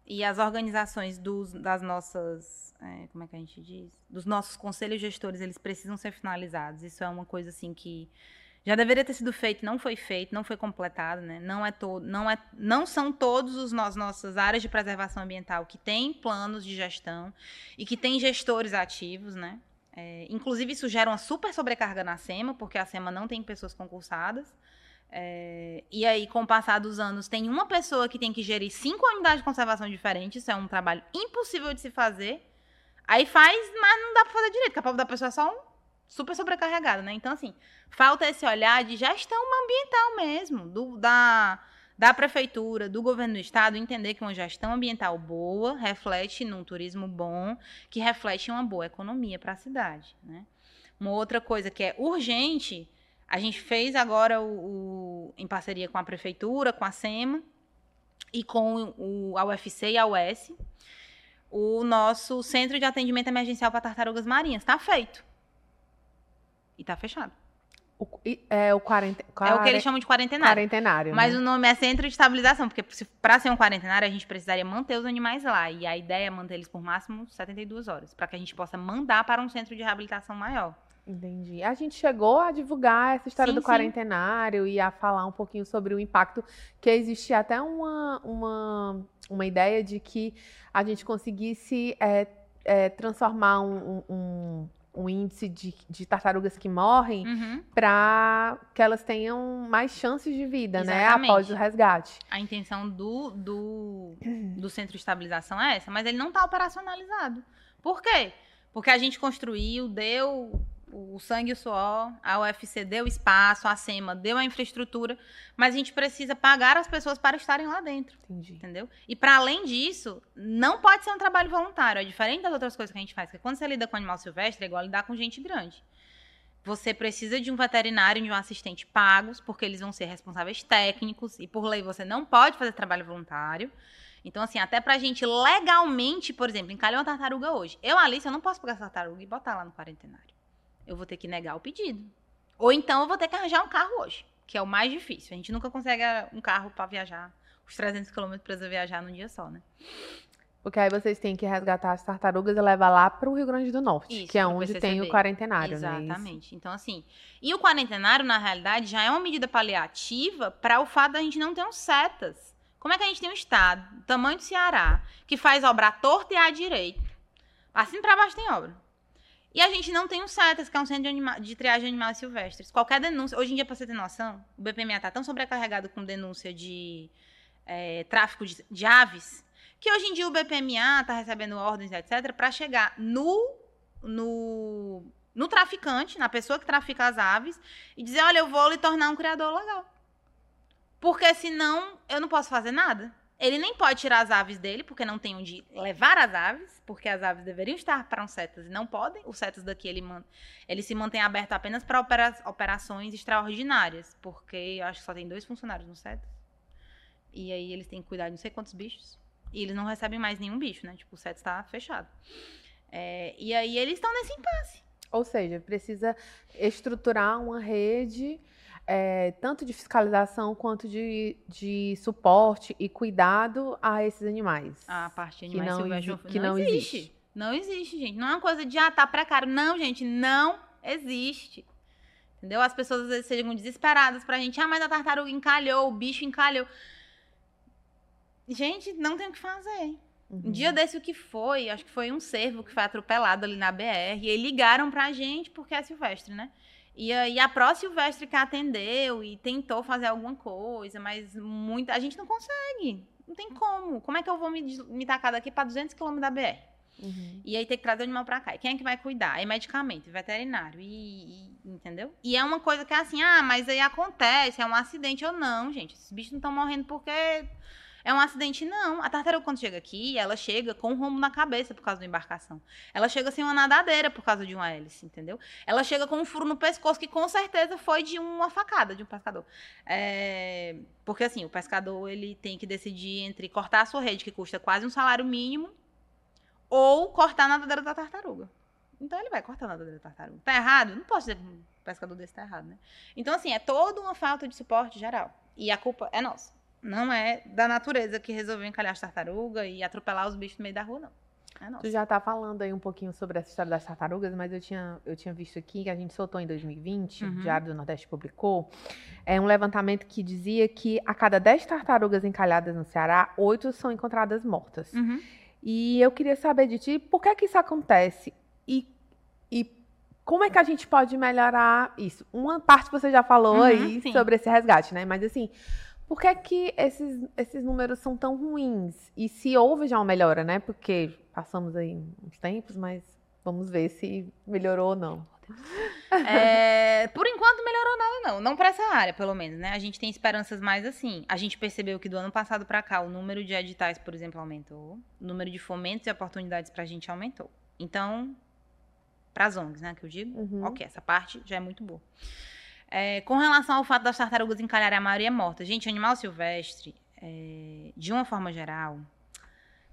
e as organizações dos, das nossas, é, como é que a gente diz? Dos nossos conselhos gestores, eles precisam ser finalizados. Isso é uma coisa assim que já deveria ter sido feito, não foi feito, não foi completado, né? Não é todo, não é, não são todos os nos, nossas áreas de preservação ambiental que têm planos de gestão e que têm gestores ativos, né? É, inclusive, isso gera uma super sobrecarga na SEMA, porque a SEMA não tem pessoas concursadas. É, e aí, com o passar dos anos, tem uma pessoa que tem que gerir cinco unidades de conservação diferentes. Isso é um trabalho impossível de se fazer. Aí faz, mas não dá pra fazer direito, porque a pobre da pessoa é só um super sobrecarregada, né? Então, assim, falta esse olhar de gestão ambiental mesmo, do, da, da prefeitura, do governo do estado, entender que uma gestão ambiental boa reflete num turismo bom, que reflete uma boa economia para a cidade, né? Uma outra coisa que é urgente, a gente fez agora o, o- em parceria com a prefeitura, com a SEMA e com o, a UFC e a US, o nosso centro de atendimento emergencial para tartarugas marinhas. Está feito. E está fechado. O, é o 40, É o que eles chamam de quarentenário. quarentenário. Mas né? o nome é centro de estabilização, porque para ser um quarentenário a gente precisaria manter os animais lá. E a ideia é manter eles por máximo 72 horas, para que a gente possa mandar para um centro de reabilitação maior. Entendi. A gente chegou a divulgar essa história Sim, do sim. quarentenário e a falar um pouquinho sobre o impacto, que existia até uma, uma, uma ideia de que a gente conseguisse é, é, transformar um, um- um- um índice de, de tartarugas que morrem Uhum. para que elas tenham mais chances de vida, né? Exatamente. Após o resgate. A intenção do, do, [clears throat] do centro de estabilização é essa, mas ele não está operacionalizado. Por quê? Porque a gente construiu, deu o sangue e o suor, a UFC deu espaço, a SEMA deu a infraestrutura, mas a gente precisa pagar as pessoas para estarem lá dentro. Entendi. Entendeu? E para além disso, não pode ser um trabalho voluntário. É diferente das outras coisas que a gente faz. Porque quando você lida com animal silvestre, é igual lidar com gente grande. Você precisa de um veterinário e de um assistente pagos, porque eles vão ser responsáveis técnicos. E por lei você não pode fazer trabalho voluntário. Então, assim, até pra gente legalmente, por exemplo, encalhar uma tartaruga hoje. Eu, Alice, eu não posso pegar essa tartaruga e botar lá no quarentenário. Eu vou ter que negar o pedido. Ou então eu vou ter que arranjar um carro hoje, que é o mais difícil. A gente nunca consegue um carro para viajar os 300 quilômetros para viajar num dia só, né? Porque aí vocês têm que resgatar as tartarugas e levar lá para o Rio Grande do Norte, Isso, que é onde tem o quarentenário, né? Exatamente. Então, assim, e o quarentenário, na realidade, já é uma medida paliativa para o fato da gente não ter um setas. Como é que a gente tem um estado, do tamanho do Ceará, que faz obra à torta e à direita? Assim para baixo tem obra. E a gente não tem um CETAS, que é um centro de, anima- de triagem de animais silvestres. Qualquer denúncia. Hoje em dia, para você ter noção, o BPMA está tão sobrecarregado com denúncia de é, tráfico de, de aves, que hoje em dia o BPMA está recebendo ordens, etc., para chegar no, no, no traficante, na pessoa que trafica as aves, e dizer: olha, eu vou lhe tornar um criador legal. Porque senão eu não posso fazer nada. Ele nem pode tirar as aves dele, porque não tem onde levar as aves, porque as aves deveriam estar para um setas e não podem. O setas daqui ele, ele se mantém aberto apenas para opera- operações extraordinárias, porque eu acho que só tem dois funcionários no setas. E aí eles têm que cuidar de não sei quantos bichos. E eles não recebem mais nenhum bicho, né? Tipo, o CETES está fechado. É, e aí eles estão nesse impasse. Ou seja, precisa estruturar uma rede é, tanto de fiscalização quanto de, de suporte e cuidado a esses animais. A parte de Que animais não silvestres exi- que não, não existe. existe. Não existe, gente. Não é uma coisa de, ah, tá precário. Não, gente, não existe. Entendeu? As pessoas às vezes sejam desesperadas pra gente. Ah, mas a tartaruga encalhou, o bicho encalhou. Gente, não tem o que fazer. Uhum. Um dia desse o que foi, acho que foi um cervo que foi atropelado ali na BR, e ligaram pra gente porque é silvestre, né? E aí a pró silvestre que atendeu e tentou fazer alguma coisa, mas muita a gente não consegue. Não tem como. Como é que eu vou me, me tacar daqui pra 200 km da BR? Uhum. E aí tem que trazer o animal pra cá. E quem é que vai cuidar? É medicamento, veterinário. E, e- entendeu? E é uma coisa que é assim, ah, mas aí acontece, é um acidente ou não, gente. Esses bichos não estão morrendo porque é um acidente, não. A tartaruga, quando chega aqui, ela chega com um rombo na cabeça por causa da embarcação. Ela chega sem uma nadadeira por causa de uma hélice, entendeu? Ela chega com um furo no pescoço que com certeza foi de uma facada de um pescador. É, Porque assim, o pescador ele tem que decidir entre cortar a sua rede, que custa quase um salário mínimo, ou cortar a nadadeira da tartaruga. Então ele vai cortar a nadadeira da tartaruga. Tá errado? Não posso dizer que um pescador desse tá errado, né? Então, assim, é toda uma falta de suporte geral. E a culpa é nossa. Não é da natureza que resolveu encalhar as tartarugas e atropelar os bichos no meio da rua, não. É. Tu já tá falando aí um pouquinho sobre essa história das tartarugas, mas eu tinha, eu tinha visto aqui que a gente soltou em 2020, Uhum. o Diário do Nordeste publicou, é um levantamento que dizia que a cada 10 tartarugas encalhadas no Ceará, 8 são encontradas mortas. Uhum. E eu queria saber de ti, por que que isso acontece? E, e como é que a gente pode melhorar isso? Uma parte você já falou Uhum, aí sim. sobre esse resgate, né? Mas assim, por que que esses, esses números são tão ruins? E se houve já uma melhora, né? Porque passamos aí uns tempos, mas vamos ver se melhorou ou não. [laughs] É, por enquanto melhorou nada, não. Não pra essa área, pelo menos, né? A gente tem esperanças mais assim. A gente percebeu que do ano passado pra cá o número de editais, por exemplo, aumentou. O número de fomentos e oportunidades pra gente aumentou. Então, pras ONGs, né? Que eu digo. Uhum. Ok, essa parte já é muito boa. É, com relação ao fato das tartarugas encalharem a maioria morta. Gente, animal silvestre, é, de uma forma geral,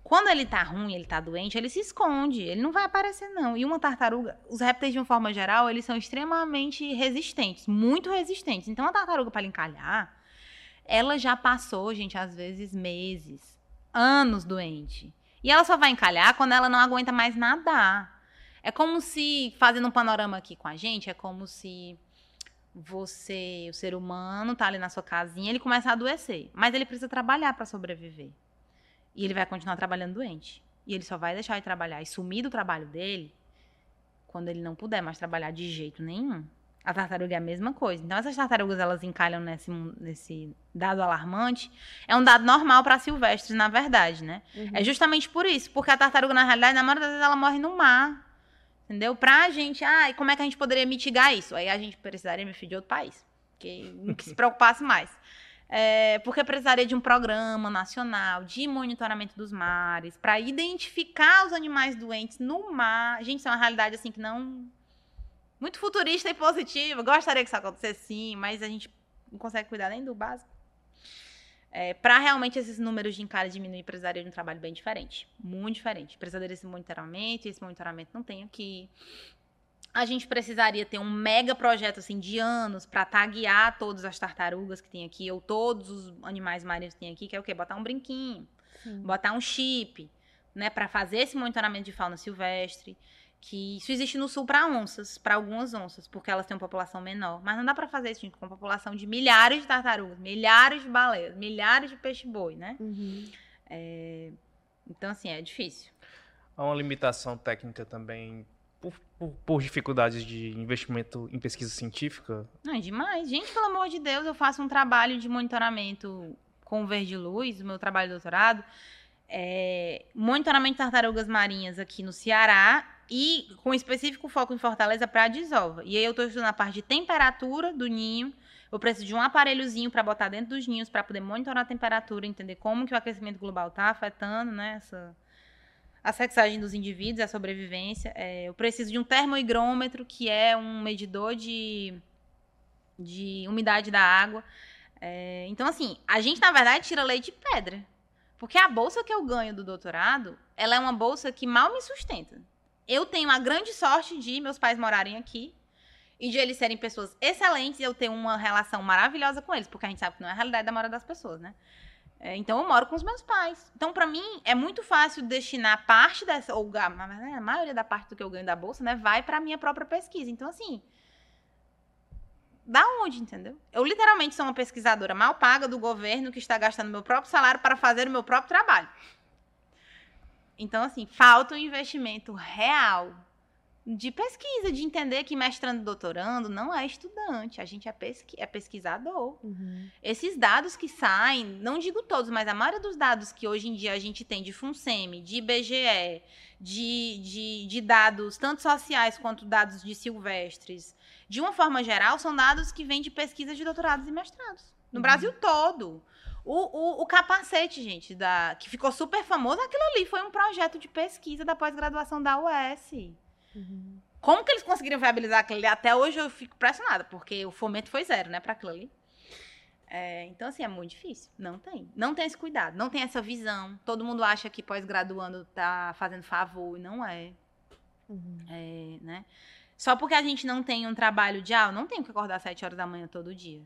quando ele tá ruim, ele tá doente, ele se esconde. Ele não vai aparecer, não. E uma tartaruga, os répteis, de uma forma geral, eles são extremamente resistentes, muito resistentes. Então, a tartaruga, para encalhar, ela já passou, gente, às vezes meses, anos doente. E ela só vai encalhar quando ela não aguenta mais nadar. É como se, fazendo um panorama aqui com a gente, é como se você, o ser humano, tá ali na sua casinha, ele começa a adoecer. Mas ele precisa trabalhar para sobreviver. E ele vai continuar trabalhando doente. E ele só vai deixar de trabalhar e sumir do trabalho dele quando ele não puder mais trabalhar de jeito nenhum. A tartaruga é a mesma coisa. Então, essas tartarugas, elas encalham nesse, nesse dado alarmante. É um dado normal para silvestres, na verdade, né? É justamente por isso. Porque a tartaruga, na realidade, na maioria das vezes, ela morre no mar. Entendeu? Pra gente, ah, e como é que a gente poderia mitigar isso? Aí a gente precisaria, filho, de outro país. Que, que se [laughs] preocupasse mais. É, porque precisaria de um programa nacional de monitoramento dos mares para identificar os animais doentes no mar. Gente, isso é uma realidade assim que não muito futurista e positiva. Gostaria que isso acontecesse sim, mas a gente não consegue cuidar nem do básico. É, para realmente esses números de encalhe diminuir, precisaria de um trabalho bem diferente. Muito diferente. Precisaria desse monitoramento, e esse monitoramento não tem aqui. A gente precisaria ter um mega projeto assim de anos para taguear todas as tartarugas que tem aqui, ou todos os animais marinhos que tem aqui, que é o quê? Botar um brinquinho, Sim. botar um chip, né, para fazer esse monitoramento de fauna silvestre. Que isso existe no sul para onças, para algumas onças, porque elas têm uma população menor. Mas não dá para fazer isso gente, com uma população de milhares de tartarugas, milhares de baleias, milhares de peixe-boi, né? Uhum. Então, assim, é difícil. Há uma limitação técnica também por, por- por dificuldades de investimento em pesquisa científica. Não, é demais. Gente, pelo amor de Deus, eu faço um trabalho de monitoramento com o Verde Luz, o meu trabalho de doutorado. É, monitoramento de tartarugas marinhas aqui no Ceará e com específico foco em Fortaleza para desova. E aí eu estou estudando a parte de temperatura do ninho. Eu preciso de um aparelhozinho para botar dentro dos ninhos para poder monitorar a temperatura, entender como que o aquecimento global está afetando né, essa, a sexagem dos indivíduos, a sobrevivência. É, eu preciso de um termohigrômetro, que é um medidor de, de umidade da água. É, então, assim, a gente, na verdade, tira leite de pedra. Porque a bolsa que eu ganho do doutorado, ela é uma bolsa que mal me sustenta. Eu tenho a grande sorte de meus pais morarem aqui e de eles serem pessoas excelentes e eu ter uma relação maravilhosa com eles, porque a gente sabe que não é a realidade da maioria das pessoas, né? É, então eu moro com os meus pais. Então, para mim, é muito fácil destinar parte dessa, ou a, a maioria da parte do que eu ganho da bolsa, né, vai para minha própria pesquisa. Então, assim, da onde, entendeu? Eu literalmente sou uma pesquisadora mal paga do governo que está gastando meu próprio salário para fazer o meu próprio trabalho. Então, assim, falta um investimento real de pesquisa, de entender que mestrando e doutorando não é estudante, a gente é, pesqui é pesquisador. Uhum. Esses dados que saem, não digo todos, mas a maioria dos dados que hoje em dia a gente tem de FUNSEMI, de IBGE, de, de, de dados tanto sociais quanto dados de silvestres, de uma forma geral, são dados que vêm de pesquisas de doutorados e mestrados. No uhum. Brasil todo. O, o, o, capacete, gente, da, que ficou super famoso, aquilo ali foi um projeto de pesquisa da pós-graduação da UES. Uhum. Como que eles conseguiram viabilizar aquilo ali? Até hoje eu fico impressionada, porque o fomento foi zero, né, para aquilo ali. É, então, assim, é muito difícil. Não tem. Não tem esse cuidado, não tem essa visão. Todo mundo acha que pós-graduando tá fazendo favor, e não é. Uhum. é. né? Só porque a gente não tem um trabalho de, ah, eu não tenho que acordar às 7 horas da manhã todo dia.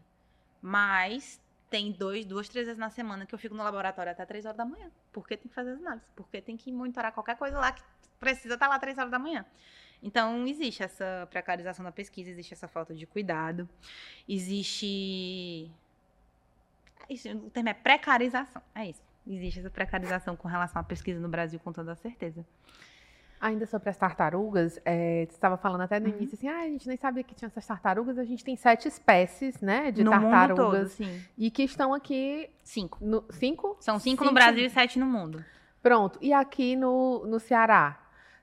Mas tem dois, duas, três vezes na semana que eu fico no laboratório até 3 horas da manhã. Porque tem que fazer as análises. Porque tem que monitorar qualquer coisa lá que precisa estar tá lá três horas da manhã. Então, existe essa precarização da pesquisa, existe essa falta de cuidado, existe. Isso, o termo é precarização. É isso. Existe essa precarização com relação à pesquisa no Brasil, com toda certeza. Ainda sobre as tartarugas, é, você estava falando até no uhum. início assim, ah, a gente nem sabia que tinha essas tartarugas, a gente tem sete espécies, né, de no tartarugas. Todo, sim. E que estão aqui. Cinco. No, cinco? São cinco, cinco no Brasil e sete no mundo. Pronto. E aqui no, no Ceará?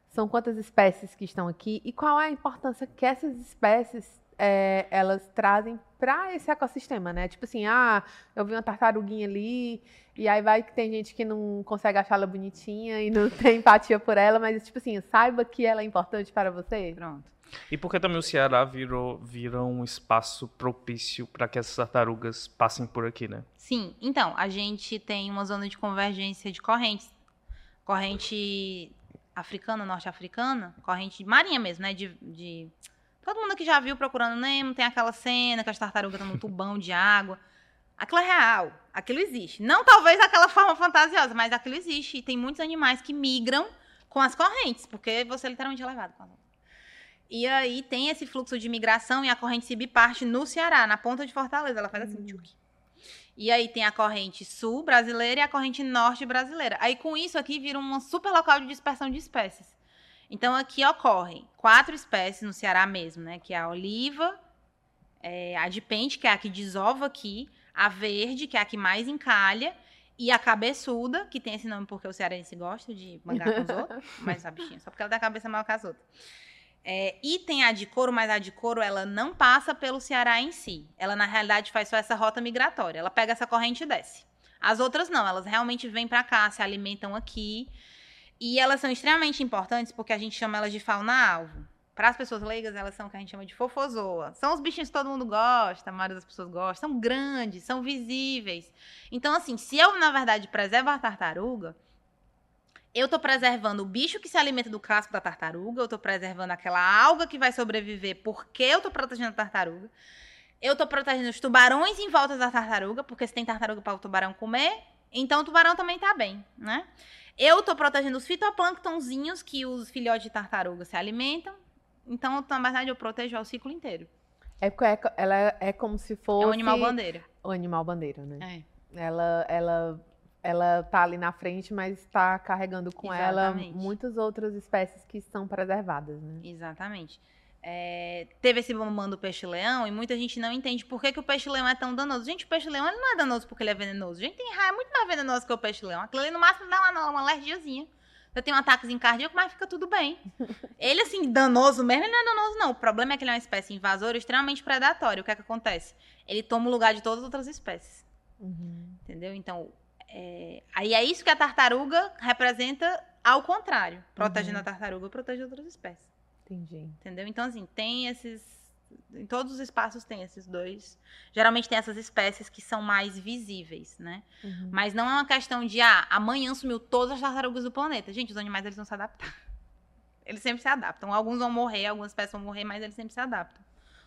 São quantas espécies que estão aqui? E qual é a importância que essas espécies é, elas trazem para esse ecossistema, né? Tipo assim, ah, eu vi uma tartaruguinha ali, e aí vai que tem gente que não consegue achar ela bonitinha e não [laughs] tem empatia por ela, mas tipo assim, saiba que ela é importante para você. Pronto. E porque também o Ceará virou, virou um espaço propício para que essas tartarugas passem por aqui, né? Sim, então, a gente tem uma zona de convergência de correntes corrente africana, norte-africana, corrente marinha mesmo, né? De, de, Todo mundo que já viu Procurando Nemo tem aquela cena que as tartarugas estão no tubão de água. Aquilo é real, aquilo existe. Não talvez daquela forma fantasiosa, mas aquilo existe. E tem muitos animais que migram com as correntes, porque você literalmente é levado com as E aí tem esse fluxo de migração e a corrente se biparte no Ceará, na ponta de Fortaleza. Ela faz assim, hum. tchuc. E aí tem a corrente sul brasileira e a corrente norte brasileira. Aí com isso aqui vira um super local de dispersão de espécies. Então aqui ocorrem quatro espécies no Ceará mesmo, né? Que é a oliva, é, a de pente, que é a que desova aqui, a verde, que é a que mais encalha, e a cabeçuda, que tem esse nome porque o cearense gosta de mangar com os [laughs] outros, mas a bichinha, só porque ela a cabeça maior que as outras. É, e tem a de couro, mas a de couro ela não passa pelo Ceará em si. Ela, na realidade, faz só essa rota migratória. Ela pega essa corrente e desce. As outras não, elas realmente vêm para cá, se alimentam aqui. E elas são extremamente importantes porque a gente chama elas de fauna-alvo. Para as pessoas leigas, elas são o que a gente chama de fofozoa. São os bichinhos que todo mundo gosta, a maioria das pessoas gosta. São grandes, são visíveis. Então, assim, se eu, na verdade, preservo a tartaruga, eu estou preservando o bicho que se alimenta do casco da tartaruga, eu estou preservando aquela alga que vai sobreviver porque eu estou protegendo a tartaruga. Eu estou protegendo os tubarões em volta da tartaruga, porque se tem tartaruga para o tubarão comer, então o tubarão também está bem, né? Eu estou protegendo os fitoplânctonzinhos que os filhotes de tartaruga se alimentam. Então, na verdade, eu protejo o ciclo inteiro. É porque é ela é como se fosse... É um animal bandeira. O animal bandeira, né? É. Ela, ela ela tá ali na frente, mas está carregando com Exatamente. ela muitas outras espécies que são preservadas, né? Exatamente. É, teve esse bombando do peixe-leão e muita gente não entende por que, que o peixe-leão é tão danoso. Gente, o peixe-leão não é danoso porque ele é venenoso. Gente, tem raia muito mais venenoso que o peixe-leão. Aquilo ali no máximo dá uma, uma alergiazinha. Eu tenho um ataquezinho cardíaco, mas fica tudo bem. [laughs] Ele, assim, danoso mesmo, ele não é danoso, não. O problema é que ele é uma espécie invasora extremamente predatória. O que é que acontece? Ele toma o lugar de todas as outras espécies. Uhum. Entendeu? Então, é, aí é isso que a tartaruga representa ao contrário. Protegendo uhum. a tartaruga, protege outras espécies. Entendi. Entendeu? Então, assim, tem esses, Em todos os espaços tem esses dois. Geralmente tem essas espécies que são mais visíveis, né? Uhum. Mas não é uma questão de, ah, amanhã sumiu todas as tartarugas do planeta. Gente, os animais eles vão se adaptar. [laughs] Eles sempre se adaptam. Alguns vão morrer, algumas espécies vão morrer, mas eles sempre se adaptam.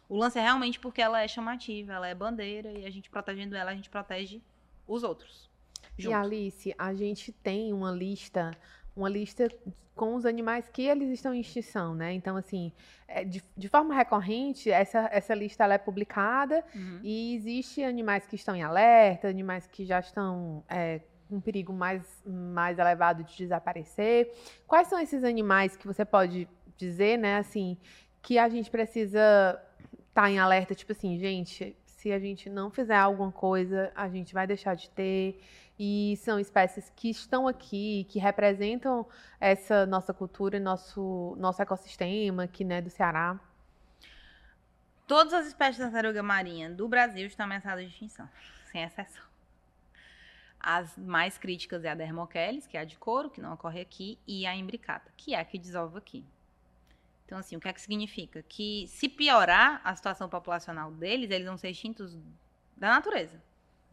O lance é realmente porque ela é chamativa, ela é bandeira e a gente protegendo ela, a gente protege os outros. E junto. Alice, a gente tem uma lista, uma lista com os animais que eles estão em extinção, né? Então, assim, é, de, de forma recorrente, essa, essa lista é publicada Uhum. e existe animais que estão em alerta, animais que já estão é, com perigo mais, mais elevado de desaparecer. Quais são esses animais que você pode dizer, né, assim, que a gente precisa estar em alerta, tipo assim, gente, se a gente não fizer alguma coisa, a gente vai deixar de ter. E são espécies que estão aqui, que representam essa nossa cultura, nosso, nosso ecossistema aqui, né, do Ceará. Todas as espécies de tartaruga marinha do Brasil estão ameaçadas de extinção, sem exceção. As mais críticas é a Dermocheles, que é a de couro, que não ocorre aqui, e a imbricata, que é a que desova aqui. Então, assim, o que é que significa? Que se piorar a situação populacional deles, eles vão ser extintos da natureza.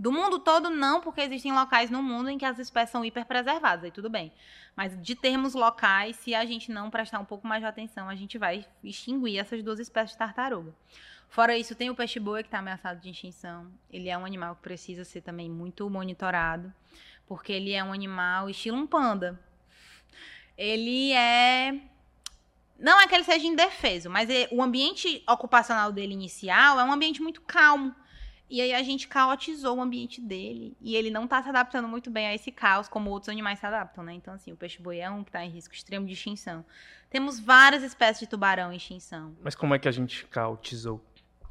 Do mundo todo, não, porque existem locais no mundo em que as espécies são hiperpreservadas, aí tudo bem. Mas de termos locais, se a gente não prestar um pouco mais de atenção, a gente vai extinguir essas duas espécies de tartaruga. Fora isso, tem o peixe-boi que está ameaçado de extinção. Ele é um animal que precisa ser também muito monitorado, porque ele é um animal estilo um panda. Ele é não é que ele seja indefeso, mas é- o ambiente ocupacional dele inicial é um ambiente muito calmo. E aí a gente caotizou o ambiente dele. E ele não tá se adaptando muito bem a esse caos, como outros animais se adaptam, né? Então, assim, o peixe-boi é um que tá em risco extremo de extinção. Temos várias espécies de tubarão em extinção. Mas como é que a gente cautizou?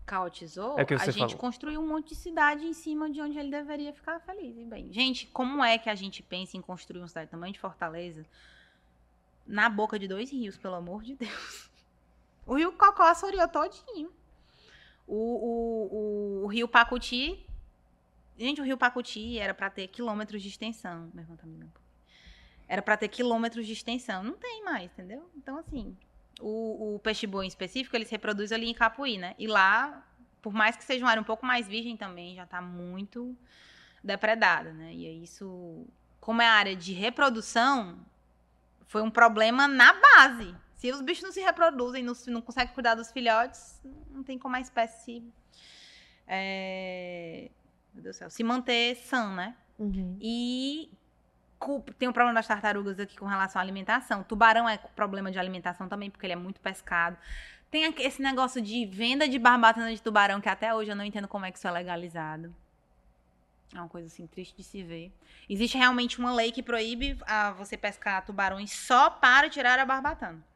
Caotizou, É que a você gente falou. construiu um monte de cidade em cima de onde ele deveria ficar feliz e bem. Gente, como é que a gente pensa em construir uma cidade do tamanho de Fortaleza na boca de dois rios, pelo amor de Deus? [laughs] O rio Cocó assoreou todinho. O, o, o, o rio Pacuti. Gente, o rio Pacuti era para ter quilômetros de extensão. Tá me pouco. Era para ter quilômetros de extensão. Não tem mais, entendeu? Então, assim, o, o peixe-boi em específico, ele se reproduz ali em Capuí, né? E lá, por mais que seja uma área um pouco mais virgem também, já tá muito depredada, né? E aí isso, como é área de reprodução, foi um problema na base. Se os bichos não se reproduzem, não, não conseguem cuidar dos filhotes, não tem como a espécie se, é, meu Deus do céu, se manter sã, né? Uhum. E tem o problema das tartarugas aqui com relação à alimentação. Tubarão é problema de alimentação também, porque ele é muito pescado. Tem esse negócio de venda de barbatana de tubarão, que até hoje eu não entendo como é que isso é legalizado. É uma coisa assim triste de se ver. Existe realmente uma lei que proíbe a você pescar tubarões só para tirar a barbatana.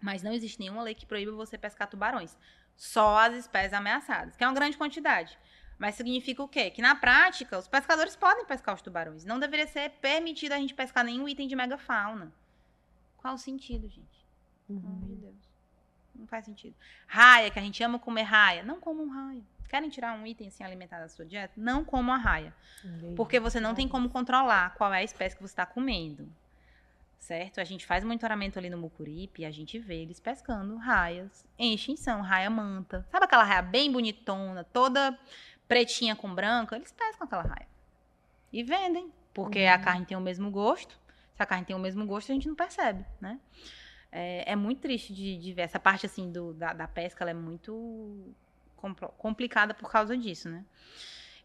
Mas não existe nenhuma lei que proíba você pescar tubarões. Só as espécies ameaçadas, que é uma grande quantidade. Mas significa o quê? Que na prática, os pescadores podem pescar os tubarões. Não deveria ser permitido a gente pescar nenhum item de megafauna. Qual o sentido, gente? Pelo amor de Uhum. Deus. Não faz sentido. Raia, que a gente ama comer raia. Não comam raia. Querem tirar um item assim alimentar da sua dieta? Não comam a raia. Porque você não tem como controlar qual é a espécie que você está comendo. Certo? A gente faz monitoramento ali no Mucuripe e a gente vê eles pescando raias em extinção, raia manta. Sabe aquela raia bem bonitona, toda pretinha com branco? Eles pescam aquela raia. E vendem. Porque a Uhum. carne tem o mesmo gosto. Se a carne tem o mesmo gosto, a gente não percebe, né? É, é muito triste de, de ver. Essa parte, assim, do, da, da pesca, ela é muito compl- complicada por causa disso, né?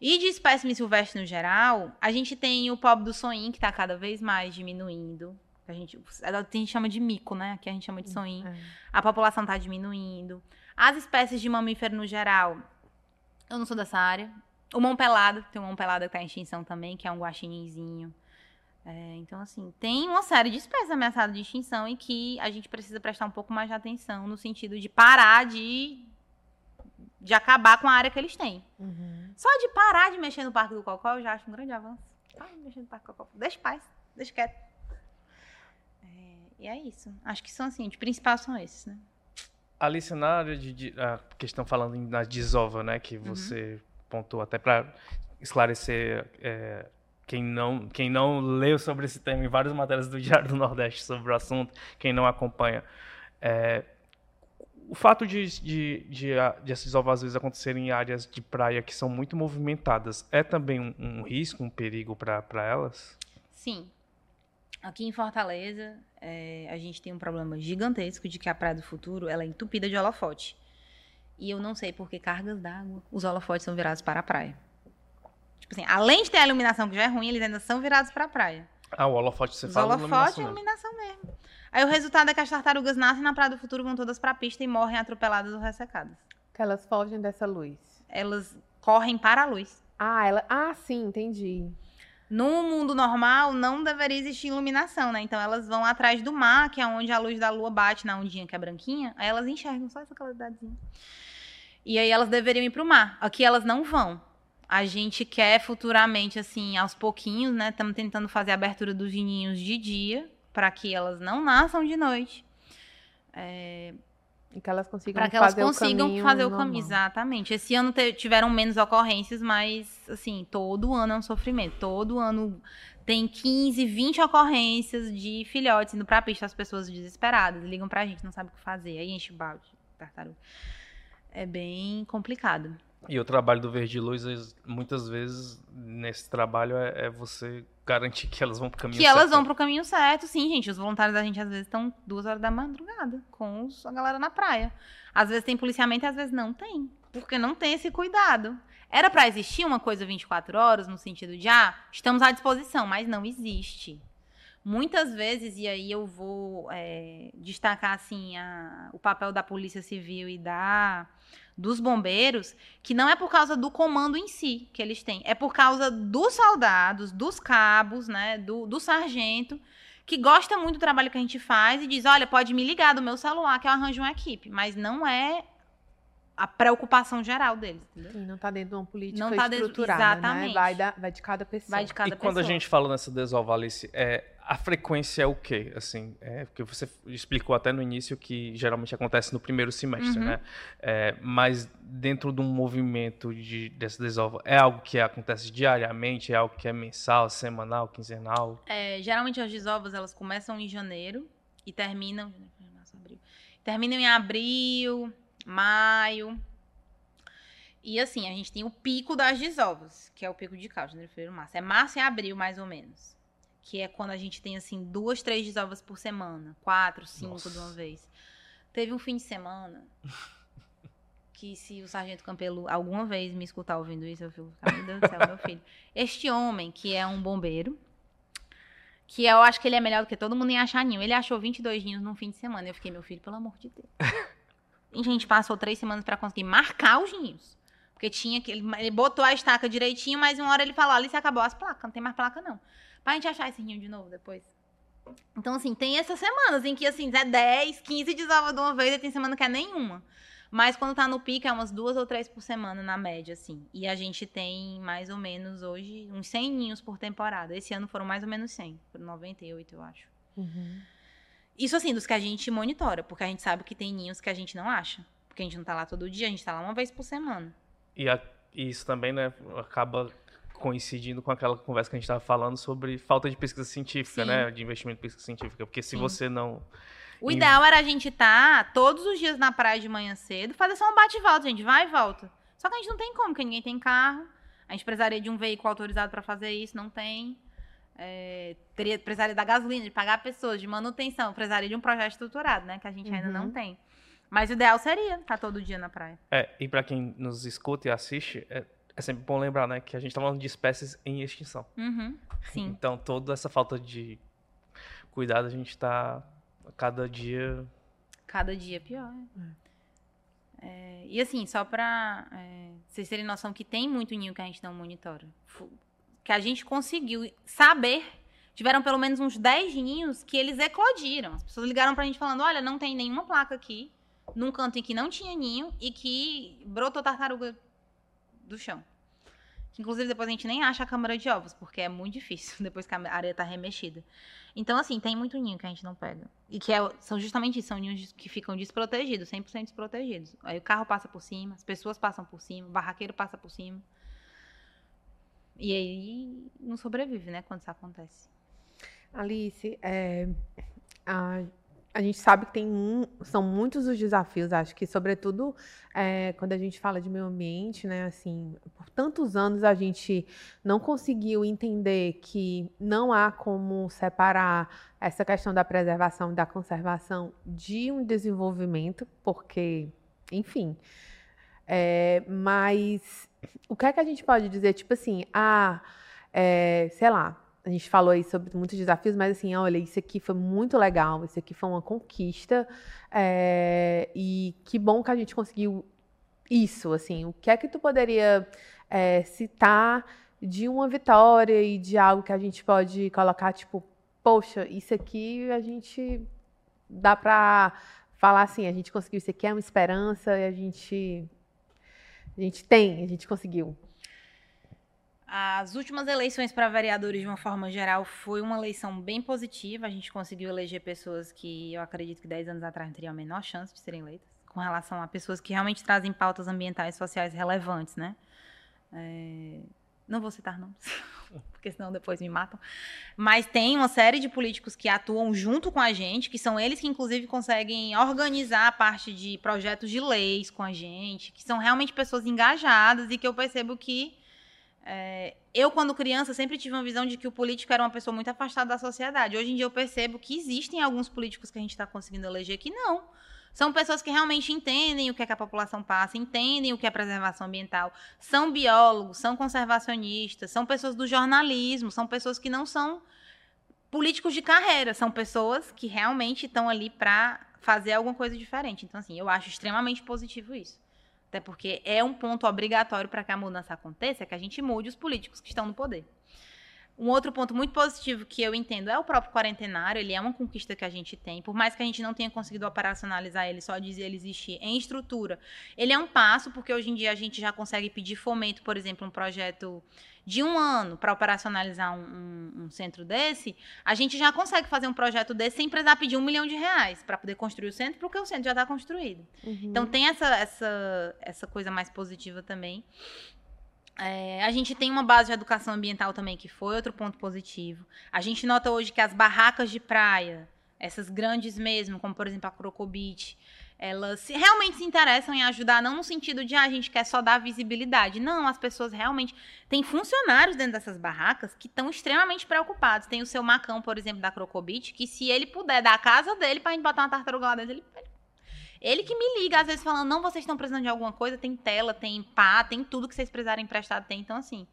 E de espécime silvestre no geral, a gente tem o pobre do sonim, que tá cada vez mais diminuindo. A gente, a gente chama de mico, né? Aqui a gente chama de sonim. É. A população tá diminuindo. As espécies de mamífero no geral, eu não sou dessa área. O mão pelado, tem um mão pelado que tá em extinção também, que é um guaxininzinho. É, então, assim, tem uma série de espécies ameaçadas de extinção e que a gente precisa prestar um pouco mais de atenção no sentido de parar de, de acabar com a área que eles têm. Uhum. Só de parar de mexer no Parque do Cocó, eu já acho um grande avanço. Para de mexer no Parque do Cocó. Deixa paz, deixa quieto. E é isso. Acho que são assim, de principais são esses, né? Alice, na área de, de a questão falando na desova, né, que você pontuou até para esclarecer é, quem não quem não leu sobre esse tema em várias matérias do Diário do Nordeste sobre o assunto, quem não acompanha, é, o fato de, de, de, de esses ovos às vezes acontecerem em áreas de praia que são muito movimentadas é também um, um risco, um perigo para elas? Sim. Aqui em Fortaleza, é, a gente tem um problema gigantesco de que a Praia do Futuro ela é entupida de holofote. E eu não sei por que cargas d'água os holofotes são virados para a praia. Tipo assim, além de ter a iluminação que já é ruim, eles ainda são virados para a praia. Ah, o holofote você Os fala holofotes é iluminação mesmo. iluminação mesmo. Aí o resultado é que as tartarugas nascem na Praia do Futuro, vão todas para a pista e morrem atropeladas ou ressecadas. Que elas fogem dessa luz. Elas correm para a luz. Ah, ela. Ah, sim, entendi. No mundo normal, não deveria existir iluminação, né? Então elas vão atrás do mar, que é onde a luz da lua bate na ondinha que é branquinha, aí elas enxergam só essa claridadezinha. E aí elas deveriam ir pro mar. Aqui elas não vão. A gente quer futuramente, assim, aos pouquinhos, né? Estamos tentando fazer a abertura dos ninhos de dia, para que elas não nasçam de noite. E que elas consigam Para que elas fazer consigam o caminho fazer o caminho. Exatamente. Esse ano tiveram menos ocorrências, mas, assim, todo ano é um sofrimento. Todo ano tem 15, 20 ocorrências de filhotes indo pra pista, as pessoas desesperadas, ligam pra gente, não sabe o que fazer. Aí enche o balde, tartaruga. É bem complicado. E o trabalho do Verde Luz, muitas vezes, nesse trabalho, é, é você garantir que elas vão pro caminho que elas certo. vão pro caminho certo, sim, gente. Os voluntários da gente às vezes estão duas horas da madrugada com os- a galera na praia. Às vezes tem policiamento e às vezes não tem. Porque não tem esse cuidado. Era pra existir uma coisa 24 horas, no sentido de, ah, estamos à disposição, mas não existe. Muitas vezes, e aí eu vou é, destacar assim a- o papel da Polícia Civil e da dos bombeiros, que não é por causa do comando em si que eles têm, é por causa dos soldados, dos cabos, né, do, do sargento, que gosta muito do trabalho que a gente faz e diz, olha, pode me ligar do meu celular que eu arranjo uma equipe, mas não é a preocupação geral deles, entendeu? Sim, não tá dentro de uma política Não tá dentro- estruturada, exatamente. né? Vai, da, vai de cada pessoa. Vai de cada E pessoa. quando a gente fala nessa desovalice, é, a frequência é o quê? Assim, é, porque você explicou até no início que geralmente acontece no primeiro semestre, Uhum. né? É, mas dentro de um movimento de, dessa desova, é algo que acontece diariamente? É algo que é mensal, semanal, quinzenal? É, geralmente as desovas elas começam em janeiro e terminam. Terminam em abril, maio. E assim, a gente tem o pico das desovas, que é o pico de caos, janeiro, fevereiro, março. É março e abril, mais ou menos. Que é quando a gente tem, assim, duas, três desovas por semana. Quatro, cinco Nossa. de uma vez. Teve um fim de semana [laughs] que se o Sargento Campelo alguma vez me escutar ouvindo isso, eu fico, meu Deus do céu, meu filho. Este homem, que é um bombeiro, que eu acho que ele é melhor do que todo mundo em achar ninho. Ele achou 22 ninhos num fim de semana. Eu fiquei, meu filho, pelo amor de Deus. E a gente passou três semanas pra conseguir marcar os ninhos. Porque tinha que. Ele, ele botou a estaca direitinho, mas uma hora ele falou: ali se acabou as placas, não tem mais placa, não. Pra gente achar esse ninho de novo depois. Então, assim, tem essas semanas em que, assim, é 10, 15 desova de uma vez e tem semana que é nenhuma. Mas quando tá no pico, é umas duas ou três por semana, na média, assim. E a gente tem mais ou menos hoje uns 100 ninhos por temporada. Esse ano foram mais ou menos 100. Foram 98, eu acho. Uhum. Isso, assim, dos que a gente monitora. Porque a gente sabe que tem ninhos que a gente não acha. Porque a gente não tá lá todo dia, a gente tá lá uma vez por semana. E, a- e isso também, né, acaba coincidindo com aquela conversa que a gente estava falando sobre falta de pesquisa científica, Sim. né, de investimento em pesquisa científica. Porque se Sim. você não... O ideal era a gente estar todos os dias na praia de manhã cedo, fazer só um bate e volta, gente, vai e volta. Só que a gente não tem como, porque ninguém tem carro. A gente precisaria de um veículo autorizado para fazer isso, não tem. É, teria, precisaria da gasolina, de pagar pessoas, de manutenção, precisaria de um projeto estruturado, né? Que a gente ainda não Uhum. tem. Mas o ideal seria estar todo dia na praia. É, e para quem nos escuta e assiste, é, é sempre bom lembrar, né, que a gente está falando de espécies em extinção. Uhum, sim. Então, toda essa falta de cuidado, a gente está cada dia... Cada dia pior. É, e assim, só pra é, vocês terem noção que tem muito ninho que a gente não monitora. Que a gente conseguiu saber. Tiveram pelo menos uns 10 ninhos que eles eclodiram. As pessoas ligaram pra gente falando: olha, não tem nenhuma placa aqui, num canto em que não tinha ninho e que brotou tartaruga do chão. Inclusive, depois a gente nem acha a câmara de ovos, porque é muito difícil [laughs] depois que a areia tá remexida. Então, assim, tem muito ninho que a gente não pega. E que é- são justamente isso, são ninhos que ficam desprotegidos, 100% desprotegidos. Aí o carro passa por cima, as pessoas passam por cima, o barraqueiro passa por cima. E aí não sobrevive, né, quando isso acontece. Alice, é, a, a gente sabe que tem um, são muitos os desafios, acho que sobretudo é, quando a gente fala de meio ambiente, né, assim, por tantos anos a gente não conseguiu entender que não há como separar essa questão da preservação e da conservação de um desenvolvimento, porque, enfim, é, mas o que é que a gente pode dizer, tipo assim, ah, é, sei lá, a gente falou aí sobre muitos desafios, mas assim, olha, isso aqui foi muito legal, isso aqui foi uma conquista, é, e que bom que a gente conseguiu isso, assim, o que é que tu poderia é, citar de uma vitória e de algo que a gente pode colocar, tipo, poxa, isso aqui a gente dá para falar assim, a gente conseguiu isso aqui, é uma esperança, e a gente, a gente tem, a gente conseguiu. As últimas eleições para vereadores, de uma forma geral, foi uma eleição bem positiva. A gente conseguiu eleger pessoas que eu acredito que 10 anos atrás teriam a menor chance de serem eleitas, com relação a pessoas que realmente trazem pautas ambientais e sociais relevantes, né? É... Não vou citar nomes, [laughs] porque senão depois me matam. Mas tem uma série de políticos que atuam junto com a gente, que são eles que, inclusive, conseguem organizar a parte de projetos de leis com a gente, que são realmente pessoas engajadas e que eu percebo que é, eu, quando criança, sempre tive uma visão de que o político era uma pessoa muito afastada da sociedade. Hoje em dia eu percebo que existem alguns políticos que a gente está conseguindo eleger que não. São pessoas que realmente entendem o que, é que a população passa, entendem o que é preservação ambiental, são biólogos, são conservacionistas, são pessoas do jornalismo, são pessoas que não são políticos de carreira, são pessoas que realmente estão ali para fazer alguma coisa diferente. Então, assim, eu acho extremamente positivo isso. Até porque é um ponto obrigatório para que a mudança aconteça, é que a gente mude os políticos que estão no poder. Um outro ponto muito positivo que eu entendo é o próprio quarentenário, ele é uma conquista que a gente tem, por mais que a gente não tenha conseguido operacionalizar ele, só dizer ele existir em estrutura. Ele é um passo, porque hoje em dia a gente já consegue pedir fomento, por exemplo, um projeto de um ano para operacionalizar um, um, um, centro desse, a gente já consegue fazer um projeto desse sem precisar pedir um milhão de reais para poder construir o centro, porque o centro já está construído. Uhum. Então tem essa, essa, essa coisa mais positiva também. É, a gente tem uma base de educação ambiental também, que foi outro ponto positivo. A gente nota hoje que as barracas de praia, essas grandes mesmo, como por exemplo a Crocobit, elas se, realmente se interessam em ajudar, não no sentido de ah, a gente quer só dar visibilidade. Não, as pessoas realmente. Tem funcionários dentro dessas barracas que estão extremamente preocupados. Tem o seu Macão, por exemplo, da Crocobit, que se ele puder dar a casa dele pra gente botar uma tartaruga lá dentro, ele, ele que me liga, às vezes, falando: não, vocês estão precisando de alguma coisa, tem tela, tem pá, tem tudo que vocês precisarem emprestado, tem. Então, assim,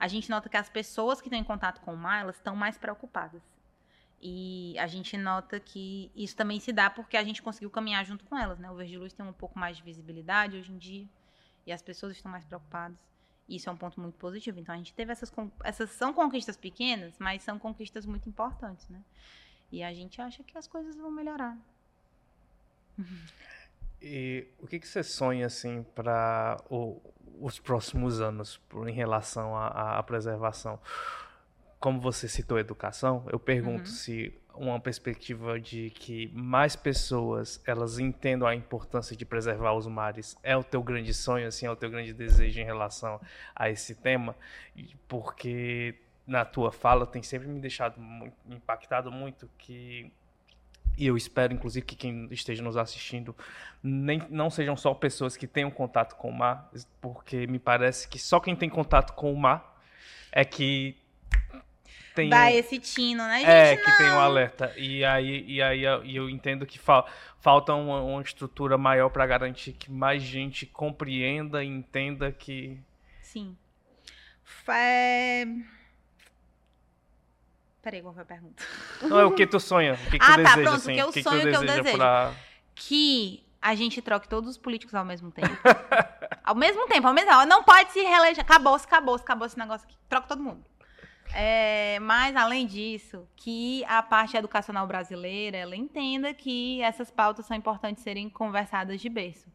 a gente nota que as pessoas que estão em contato com o mar, elas estão mais preocupadas. E a gente nota que isso também se dá porque a gente conseguiu caminhar junto com elas, né? O Verde Luz tem um pouco mais de visibilidade hoje em dia e as pessoas estão mais preocupadas. Isso é um ponto muito positivo. Então a gente teve essas essas são conquistas pequenas, mas são conquistas muito importantes, né? E a gente acha que as coisas vão melhorar. E o que, que você sonha assim para os próximos anos em relação à, à preservação? Como você citou educação, eu pergunto uhum. se uma perspectiva de que mais pessoas elas entendam a importância de preservar os mares é o teu grande sonho, assim, é o teu grande desejo em relação a esse tema, porque na tua fala tem sempre me deixado muito, impactado muito que e eu espero, inclusive, que quem esteja nos assistindo nem, não sejam só pessoas que tenham contato com o mar, porque me parece que só quem tem contato com o mar é que tem dá esse tino, né, gente? É, que não. tem um alerta. E aí, e aí eu entendo que fa falta uma, uma estrutura maior para garantir que mais gente compreenda e entenda que. Sim. É... Peraí, qual foi a pergunta? Não, é o que tu sonha? O que, que ah, tu tá, deseja, pronto, assim? o que eu que sonho, que, que eu desejo. Pra... Que a gente troque todos os políticos ao mesmo tempo. [laughs] ao mesmo tempo, ao mesmo tempo. Não pode se reeleger. Acabou, acabou, acabou esse negócio aqui. Troca todo mundo. É, mas, além disso, que a parte educacional brasileira ela entenda que essas pautas são importantes serem conversadas de berço.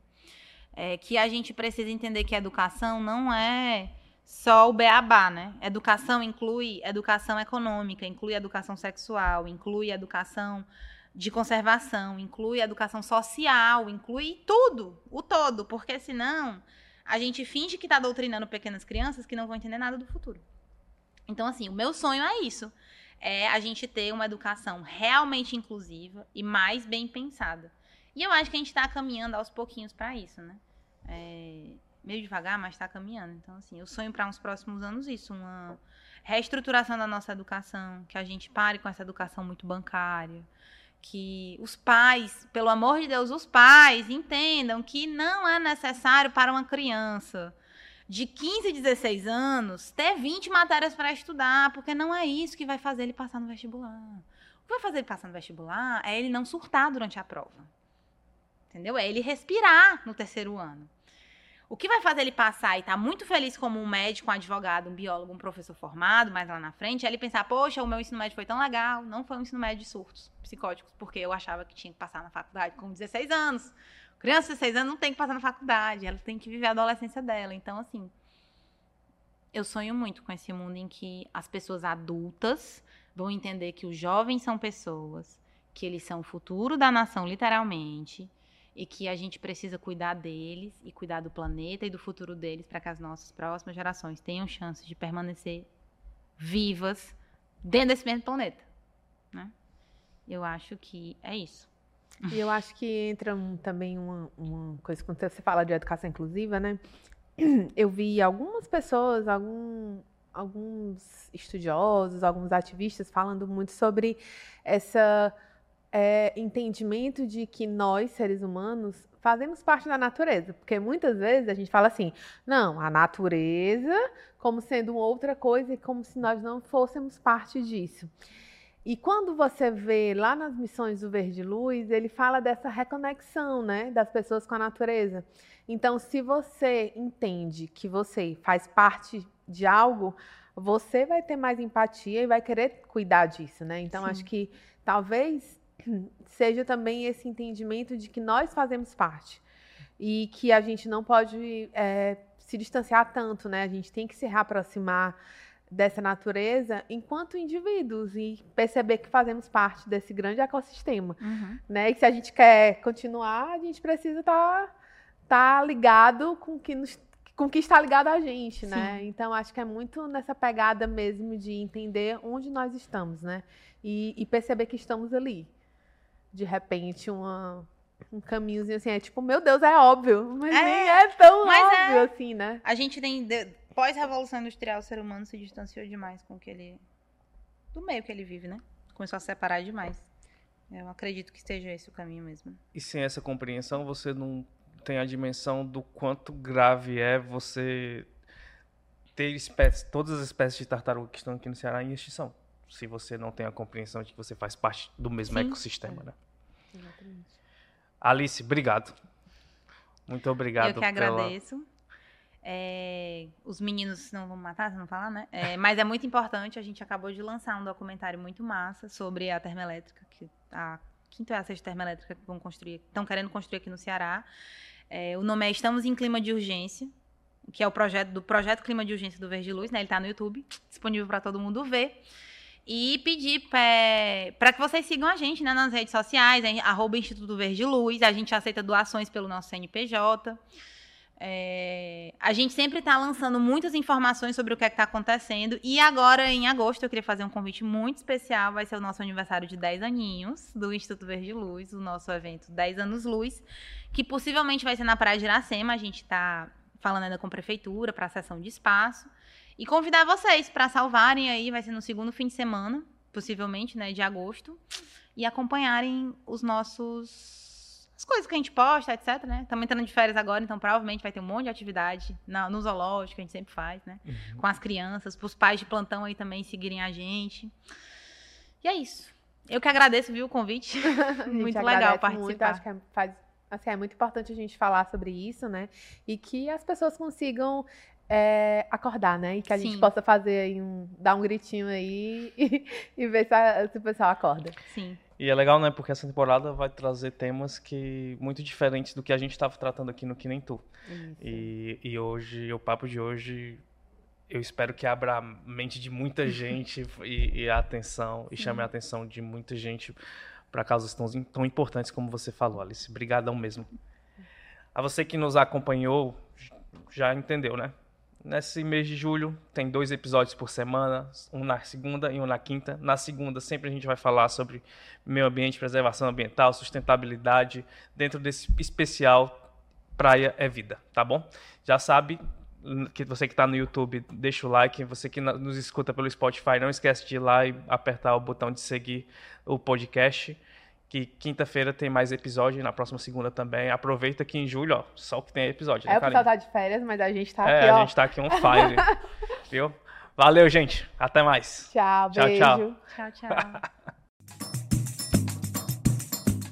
É, que a gente precisa entender que a educação não é só o beabá, né? Educação inclui educação econômica, inclui educação sexual, inclui educação de conservação, inclui educação social, inclui tudo, o todo, porque senão a gente finge que está doutrinando pequenas crianças que não vão entender nada do futuro. Então, assim, o meu sonho é isso. é a gente ter uma educação realmente inclusiva e mais bem pensada. E eu acho que a gente está caminhando aos pouquinhos para isso, né? É, meio devagar, mas está caminhando. Então, assim, eu sonho para uns próximos anos isso, uma reestruturação da nossa educação, que a gente pare com essa educação muito bancária, que os pais, pelo amor de Deus, os pais entendam que não é necessário para uma criança de 15, 16 anos ter 20 matérias para estudar, porque não é isso que vai fazer ele passar no vestibular. O que vai fazer ele passar no vestibular é ele não surtar durante a prova. Entendeu? É ele respirar no terceiro ano. O que vai fazer ele passar e estar tá muito feliz como um médico, um advogado, um biólogo, um professor formado, mais lá na frente, é ele pensar, poxa, o meu ensino médio foi tão legal, não foi um ensino médio de surtos psicóticos, porque eu achava que tinha que passar na faculdade com 16 anos. Criança de 16 anos não tem que passar na faculdade, ela tem que viver a adolescência dela. Então, assim, eu sonho muito com esse mundo em que as pessoas adultas vão entender que os jovens são pessoas, que eles são o futuro da nação, literalmente, e que a gente precisa cuidar deles e cuidar do planeta e do futuro deles para que as nossas próximas gerações tenham chances de permanecer vivas dentro desse mesmo planeta. Né? Eu acho que é isso. E eu acho que entra um, também uma, uma coisa, quando você fala de educação inclusiva, né? [clears throat] Eu vi algumas pessoas, algum, alguns estudiosos, alguns ativistas falando muito sobre essa é, entendimento de que nós, seres humanos, fazemos parte da natureza. Porque muitas vezes a gente fala assim, não, a natureza como sendo outra coisa e como se nós não fôssemos parte disso. E quando você vê lá nas missões do Verde Luz, ele fala dessa reconexão, né, das pessoas com a natureza. Então, se você entende que você faz parte de algo, você vai ter mais empatia e vai querer cuidar disso, né? Então, Sim. acho que talvez [clears throat] seja também esse entendimento de que nós fazemos parte e que a gente não pode é, se distanciar tanto, né? A gente tem que se reaproximar dessa natureza enquanto indivíduos e perceber que fazemos parte desse grande ecossistema, uhum. né? E se a gente quer continuar, a gente precisa estar tá, tá ligado com que nos, com que está ligado a gente, né? Sim. né? Então acho que é muito nessa pegada mesmo de entender onde nós estamos, né? E, e perceber que estamos ali. De repente uma um caminhozinho assim, é tipo, meu Deus, é óbvio, mas é, nem é tão é. óbvio é. assim, né? A gente tem pós-revolução industrial, o ser humano se distanciou demais com o que ele. do meio que ele vive, né? Começou a separar demais. Eu acredito que esteja esse o caminho mesmo. E sem essa compreensão, você não tem a dimensão do quanto grave é você ter espécies, todas as espécies de tartaruga que estão aqui no Ceará em extinção. Se você não tem a compreensão de que você faz parte do mesmo Sim. ecossistema, né? Exatamente. Alice, obrigado. Muito obrigado. Eu que agradeço. É, os meninos não vão matar, se não falar, né? É, mas é muito importante. A gente acabou de lançar um documentário muito massa sobre a termoelétrica, que a quinta é a sexta termoelétrica que vão construir, estão querendo construir aqui no Ceará. É, o nome é Estamos em Clima de Urgência, que é o projeto do projeto Clima de Urgência do Verde Luz, né? Ele está no YouTube, disponível para todo mundo ver. E pedir para que vocês sigam a gente né, nas redes sociais, arroba Instituto Verde Luz. A gente aceita doações pelo nosso CNPJ. É, a gente sempre está lançando muitas informações sobre o que é está acontecendo. E agora, em agosto, eu queria fazer um convite muito especial. Vai ser o nosso aniversário de 10 aninhos do Instituto Verde Luz, o nosso evento 10 Anos Luz, que possivelmente vai ser na Praia de Iracema. A gente está falando ainda com a prefeitura para a sessão de espaço. E convidar vocês para salvarem aí, vai ser no segundo fim de semana, possivelmente, né, de agosto, e acompanharem os nossos as coisas que a gente posta, etc, né? Estamos entrando de férias agora, então provavelmente vai ter um monte de atividade na, no zoológico, que a gente sempre faz, né? Uhum. Com as crianças, para os pais de plantão aí também seguirem a gente. E é isso. Eu que agradeço, viu, o convite. [laughs] [laughs] muito legal participar. Muito, acho que é, faz, assim, é muito importante a gente falar sobre isso, né? E que as pessoas consigam é, acordar, né? E que a Sim. gente possa fazer aí um, dar um gritinho aí [laughs] e, e ver se, a, se, o pessoal acorda. Sim. E é legal, né? Porque essa temporada vai trazer temas que muito diferentes do que a gente estava tratando aqui no Que Nem Tu. E, e hoje, o papo de hoje, eu espero que abra a mente de muita [laughs] gente e, e, a atenção, e chame a atenção de muita gente para causas tão, tão importantes como você falou, Alice. Obrigadão mesmo. A você que nos acompanhou, já entendeu, né? Nesse mês de julho tem dois episódios por semana, um na segunda e um na quinta. Na segunda sempre a gente vai falar sobre meio ambiente, preservação ambiental, sustentabilidade, dentro desse especial Praia é Vida, tá bom? Já sabe que você que está no YouTube, deixa o like. Você que nos escuta pelo Spotify, não esquece de ir lá e apertar o botão de seguir o podcast. Que quinta-feira tem mais episódio, na próxima segunda também. Aproveita que em julho, ó, só que tem episódio. É, né, o pessoal tá de férias, mas a gente tá é, aqui, ó. a gente tá aqui on fire. [laughs] viu? Valeu, gente. Até mais. Tchau, Tchau, beijo. tchau. Tchau, tchau. [laughs]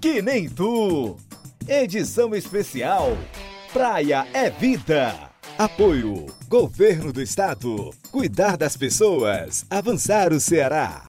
Que nem tu. Edição especial. Praia é vida. Apoio. Governo do Estado. Cuidar das pessoas. Avançar o Ceará.